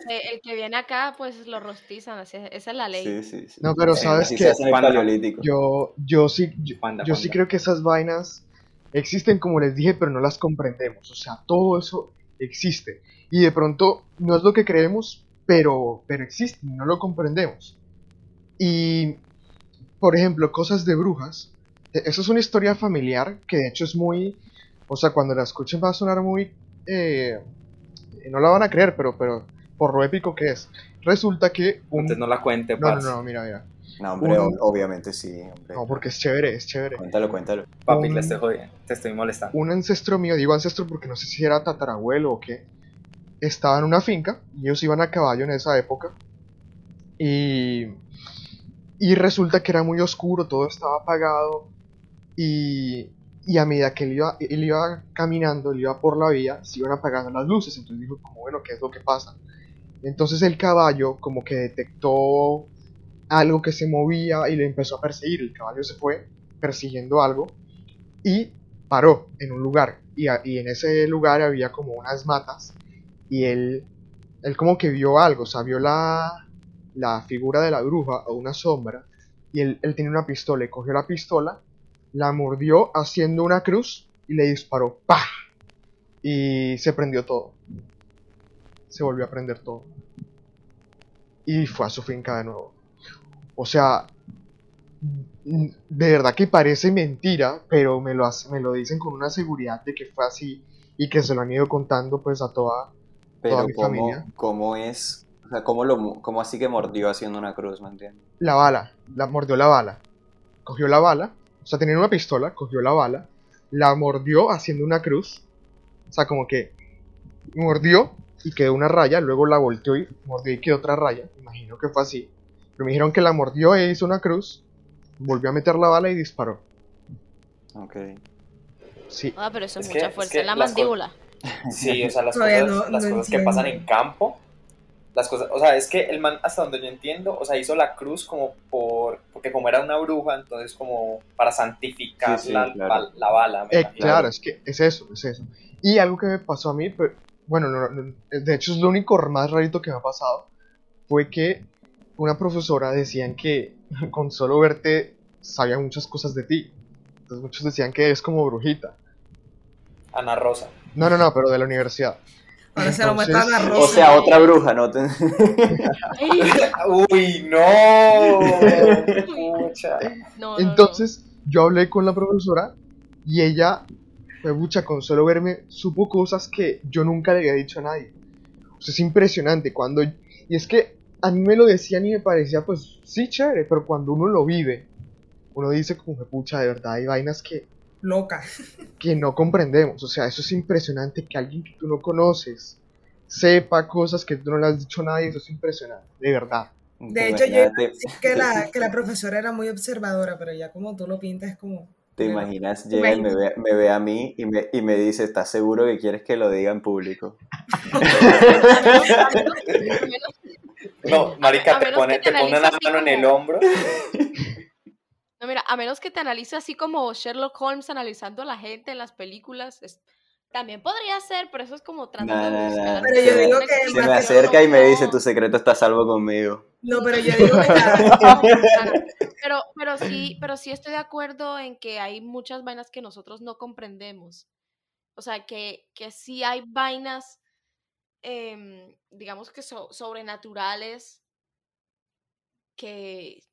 El que, que viene acá, pues lo rostizan, así es- esa es la ley. Sí, sí, sí. No, pero ¿sabes paleolítico. Yo, yo sí, yo, Panda, yo sí creo que esas vainas existen como les dije, pero no las comprendemos. O sea, todo eso existe. Y de pronto no es lo que creemos, pero, pero existe, y no lo comprendemos. Y, por ejemplo, cosas de brujas. e- Eso es una historia familiar que de hecho es muy... O sea, cuando la escuchen va a sonar muy... eh, no la van a creer, pero, pero por lo épico que es. Resulta que un... Entonces no la cuente, No, no, parce. no, mira, mira. No, hombre, obviamente sí. Hombre. No, porque es chévere, es chévere. Cuéntalo, cuéntalo. Papi, un- le estoy jodiendo, te estoy molestando. un ancestro mío, digo ancestro porque no sé si era tatarabuelo o qué, estaba en una finca y ellos iban a caballo en esa época y, y resulta que era muy oscuro, todo estaba apagado y, y a medida que él iba, él iba caminando, él iba por la vía, se iban apagando las luces, entonces dijo como bueno, ¿qué es lo que pasa? Entonces el caballo como que detectó algo que se movía y le empezó a perseguir, el caballo se fue persiguiendo algo y paró en un lugar. Y, en ese lugar había como unas matas y él, él como que vio algo, o sea, vio la, la figura de la bruja o una sombra y él, él tenía una pistola y cogió la pistola, la mordió haciendo una cruz y le disparó, ¡pah! Y se prendió todo. Se volvió a prender todo. Y fue a su finca de nuevo. O sea, de verdad que parece mentira, pero me lo, hace- me lo dicen con una seguridad de que fue así y que se lo han ido contando pues a toda, Pero toda mi ¿cómo, familia. ¿cómo es? O sea, ¿cómo, lo, ¿cómo así que mordió haciendo una cruz, me entiendes? La bala, la mordió la bala. Cogió la bala, o sea, tenía una pistola, cogió la bala, la mordió haciendo una cruz. O sea, como que mordió y quedó una raya, luego la volteó y mordió y quedó otra raya. Imagino que fue así. Pero me dijeron que la mordió e hizo una cruz, volvió a meter la bala y disparó. Ok. Sí, Ah, pero eso es, Es que- mucha es fuerza que en la mandíbula. Sí, o sea, las cosas, no- las no cosas que pasan en campo, las cosas, o sea, es que el man, hasta donde yo entiendo, o sea, hizo la cruz como por, porque como era una bruja, entonces como para santificar Sí, sí, la, claro. la- la bala. Eh, claro, es que es eso, es eso. Y algo que me pasó a mí, pero, bueno, no- no- de hecho es lo único más rarito que me ha pasado, fue que una profesora decían que con solo verte sabía muchas cosas de ti. Entonces muchos decían que eres como brujita. Ana Rosa. No, no, no, pero de la universidad. Entonces- O sea, otra bruja, ¿no? Uy, no. Pucha. No, no, no. Entonces yo hablé con la profesora y ella, fue mucha, con solo verme, supo cosas que yo nunca le había dicho a nadie. O sea, es impresionante cuando... Y es que a mí me lo decían y me parecía, pues, sí, chévere, pero cuando uno lo vive, uno dice como que, pucha, de verdad, hay vainas que, Loca. que no comprendemos. O sea, eso es impresionante que alguien que tú no conoces sepa cosas que tú no le has dicho a nadie, eso es impresionante, de verdad. De hecho, yo que la, que la profesora era muy observadora, pero ya como tú lo pintas es como... ¿Te Bueno, imaginas? ¿te Llega y me ve, me ve a mí y me, y me dice, ¿estás seguro que quieres que lo diga en público? No, marica, A te pone, te pone la mano en el hombro. No, mira, a menos que te analice así como Sherlock Holmes analizando a la gente en las películas, es- también podría ser, pero eso es como tratando No, de no, no. buscar. Pero yo Se me- digo que Se me acerca y me no. dice, tu secreto está a salvo conmigo. No, pero yo digo que claro. Pero, pero sí, pero sí estoy de acuerdo en que hay muchas vainas que nosotros no comprendemos. O sea, que, que sí hay vainas, em, digamos que so- sobrenaturales, que,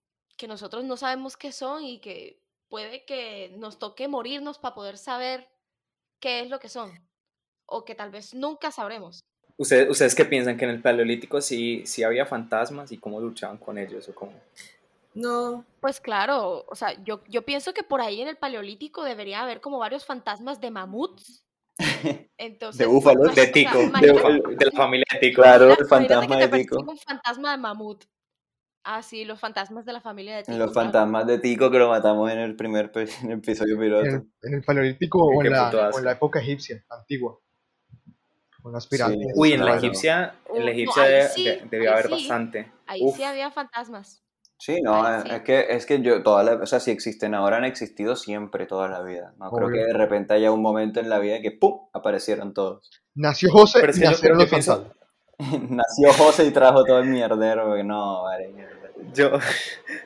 que nosotros no sabemos qué son y que puede que nos toque morirnos para poder saber qué es lo que son. O que tal vez nunca sabremos. ¿Ustedes, ¿Ustedes qué piensan que en el Paleolítico sí, sí había fantasmas y cómo luchaban con ellos? O cómo? no, Pues claro, o sea, yo, yo pienso que por ahí en el Paleolítico debería haber como varios fantasmas de mamuts. Entonces, búfalos, De o sea, Tico, de, de la familia de Tico. Claro, el fantasma de Tico. un fantasma de mamut. Ah, sí, los fantasmas de la familia de Tico. Los fantasmas de Tico que lo matamos en el primer en el episodio En piloto. el, en el paleolítico o en, la, o en la época egipcia, antigua. Con las pirámides. Uy, en la egipcia, en la Uh, no, egipcia ahí de- sí, de- debió ahí haber sí. bastante. Ahí Uf, sí había fantasmas. Sí, no, Ay, es- que, es que yo, toda la, o sea, si existen ahora, han existido siempre toda la vida. No creo que de repente haya un momento en la vida que ¡pum! aparecieron todos. Nació José Pero y nacieron los fantasmas. Nació José y trajo todo el mierdero, porque no, vale. Yo,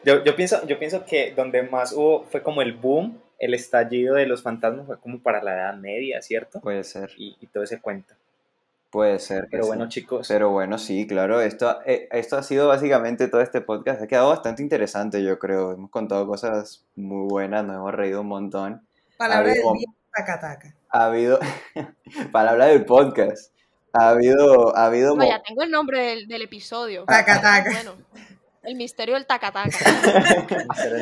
yo, yo, pienso, yo pienso que donde más hubo fue como el boom, el estallido de los fantasmas fue como para la Edad Media, ¿cierto? Puede ser, Y, y todo ese cuento. puede ser. Pero sí. bueno, chicos, Pero bueno, sí, claro, esto, eh, esto ha sido básicamente todo este podcast. Ha quedado bastante interesante, yo creo. Hemos contado cosas muy buenas, nos hemos reído un montón. Palabra del día, taca taca. Ha habido, para hablar del podcast, ha habido, ha habido, No, mo- ya tengo el nombre del, del episodio. Taca taca. Bueno, el misterio del tacataca.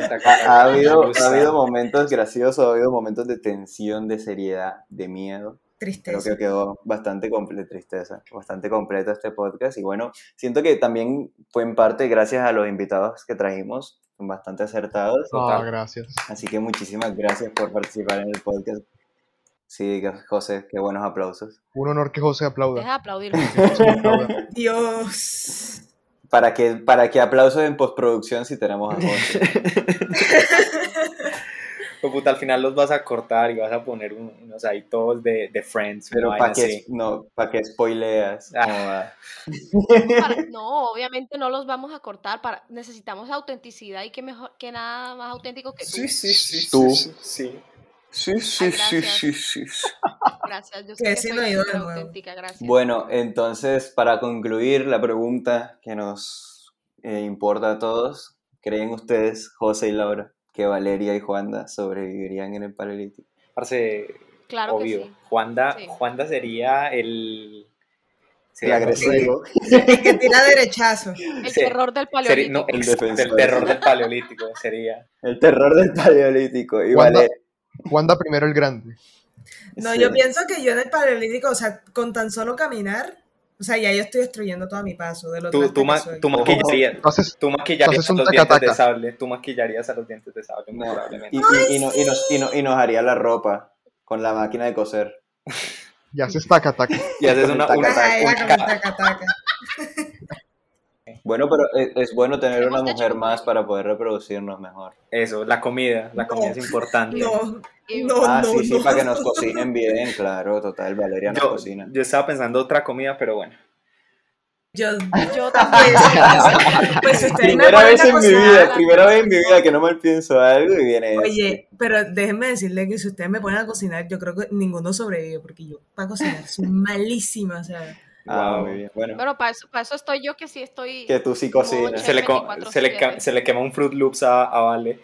taca- ha, ha habido, ha habido momentos graciosos, ha habido momentos de tensión, de seriedad, de miedo. Creo Tristeza. que quedó bastante completo, tristeza, bastante completo este podcast. Y bueno, siento que también fue en parte gracias a los invitados que trajimos, bastante acertados. Ah, Total. gracias. Así que muchísimas gracias por participar en el podcast. Sí, José, qué buenos aplausos. Un honor que José aplauda. Deja de aplaudir. Dios. ¿Para qué, para qué aplausos en postproducción si tenemos a José? Pues, puta, al final los vas a cortar y vas a poner un- unos ahí todos de, de Friends. Pero ¿para así. no, ¿para qué spoileas? Ah. No, va. Para- no, obviamente no los vamos a cortar. Para, necesitamos autenticidad y que mejor que nada más auténtico que tú. Sí, sí, sí. Tú. Sí, sí. Sí, sí, sí, sí, sí. sí. Gracias, yo sé Que que sí soy nuevo. auténtica, gracias. Bueno, entonces, para concluir la pregunta que nos eh, importa a todos, ¿creen ustedes, José y Laura, que Valeria y Juanda sobrevivirían en el Paleolítico? Parce, claro obvio. que sí. Juanda, Sí. Juanda sería el... El sería- agresivo. El que tira derechazo. El Sí. terror del sería- paleolítico. no, el, terror del paleolítico sería. El terror del Paleolítico. Y Juanda- Juanda primero el grande. No, sí. yo pienso que yo en el paleolítico, o sea, con tan solo caminar, o sea, ya yo estoy destruyendo todo mi paso. De lo Tú, tú, ma- tú maquillarías, Entonces, tú maquillarías a un los dientes de sable. Tú maquillarías a los dientes de sable, No, probablemente. y, y- y no- y nos, y no- y nos haría la ropa con la máquina de coser. ya se está taca. Y haces una, Taca, una- taca taca. Bueno, pero es, es bueno tener una mujer más para poder reproducirnos mejor. Eso, la comida. La No. comida es importante. No, Y- no, ah, no, sí, sí, no. para que nos cocinen bien, claro, total, Valeria nos Yo, cocina. yo estaba pensando otra comida, pero bueno. Yo, Yo también. pues Primera vez a en mi vida, primera vez en mi vida que no mal pienso algo y viene Oye, pero déjenme decirle que si ustedes me ponen a cocinar, yo creo que ninguno sobrevive, porque yo para cocinar soy malísima, o sea, Ah, Wow. muy bien. Bueno, Bueno, para eso, para eso estoy yo que sí estoy. que tú sí cocinas. Se le, co- 24/7. se, le se le quema un Fruit Loops a, a Vale.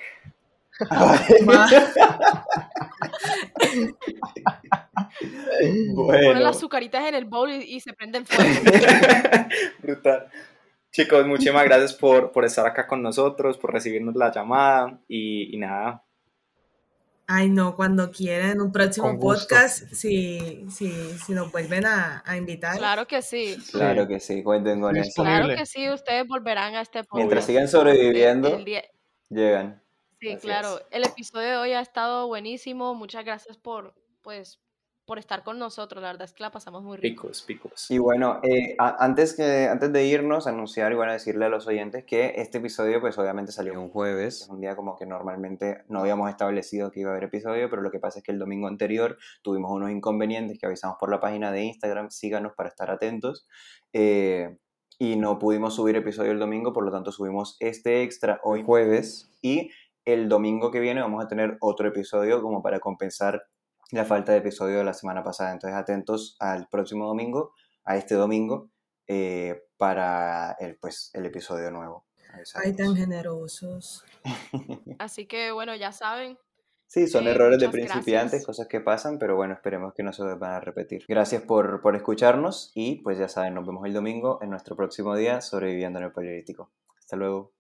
ma- Ponen Bueno, las azucaritas en el bowl y, y se prenden fuego. Brutal. Chicos, muchísimas gracias por, por estar acá con nosotros, por recibirnos la llamada y, y nada. Ay, no, cuando quieran, en un próximo podcast, si, si, si nos vuelven a, a invitar. Claro que sí. claro que sí, cuenten con eso. Claro que sí, ustedes volverán a este podcast. Mientras sigan sobreviviendo, El- el día- llegan. Sí, Así claro. es. El episodio de hoy ha estado buenísimo. Muchas gracias por, pues, por estar con nosotros. La verdad es que la pasamos muy rico. Picos, picos. Y bueno, eh, a- antes, que, antes de irnos, anunciar y bueno, decirle a los oyentes que este episodio pues obviamente salió un jueves, un día como que normalmente no habíamos establecido que iba a haber episodio, pero lo que pasa es que el domingo anterior tuvimos unos inconvenientes que avisamos por la página de Instagram, síganos para estar atentos, eh, y no pudimos subir episodio el domingo, por lo tanto subimos este extra hoy jueves y el domingo que viene vamos a tener otro episodio como para compensar la falta de episodio de la semana pasada. Entonces atentos al próximo domingo, a este domingo, eh, para el, pues, el episodio nuevo. Ay, tan generosos. Así que, bueno, ya saben. Sí, son Eh, errores de principiantes, gracias. cosas que pasan, pero bueno, esperemos que no se van a repetir. Gracias por, por escucharnos y pues ya saben, nos vemos el domingo en nuestro próximo día sobreviviendo en el Paleolítico. Hasta luego.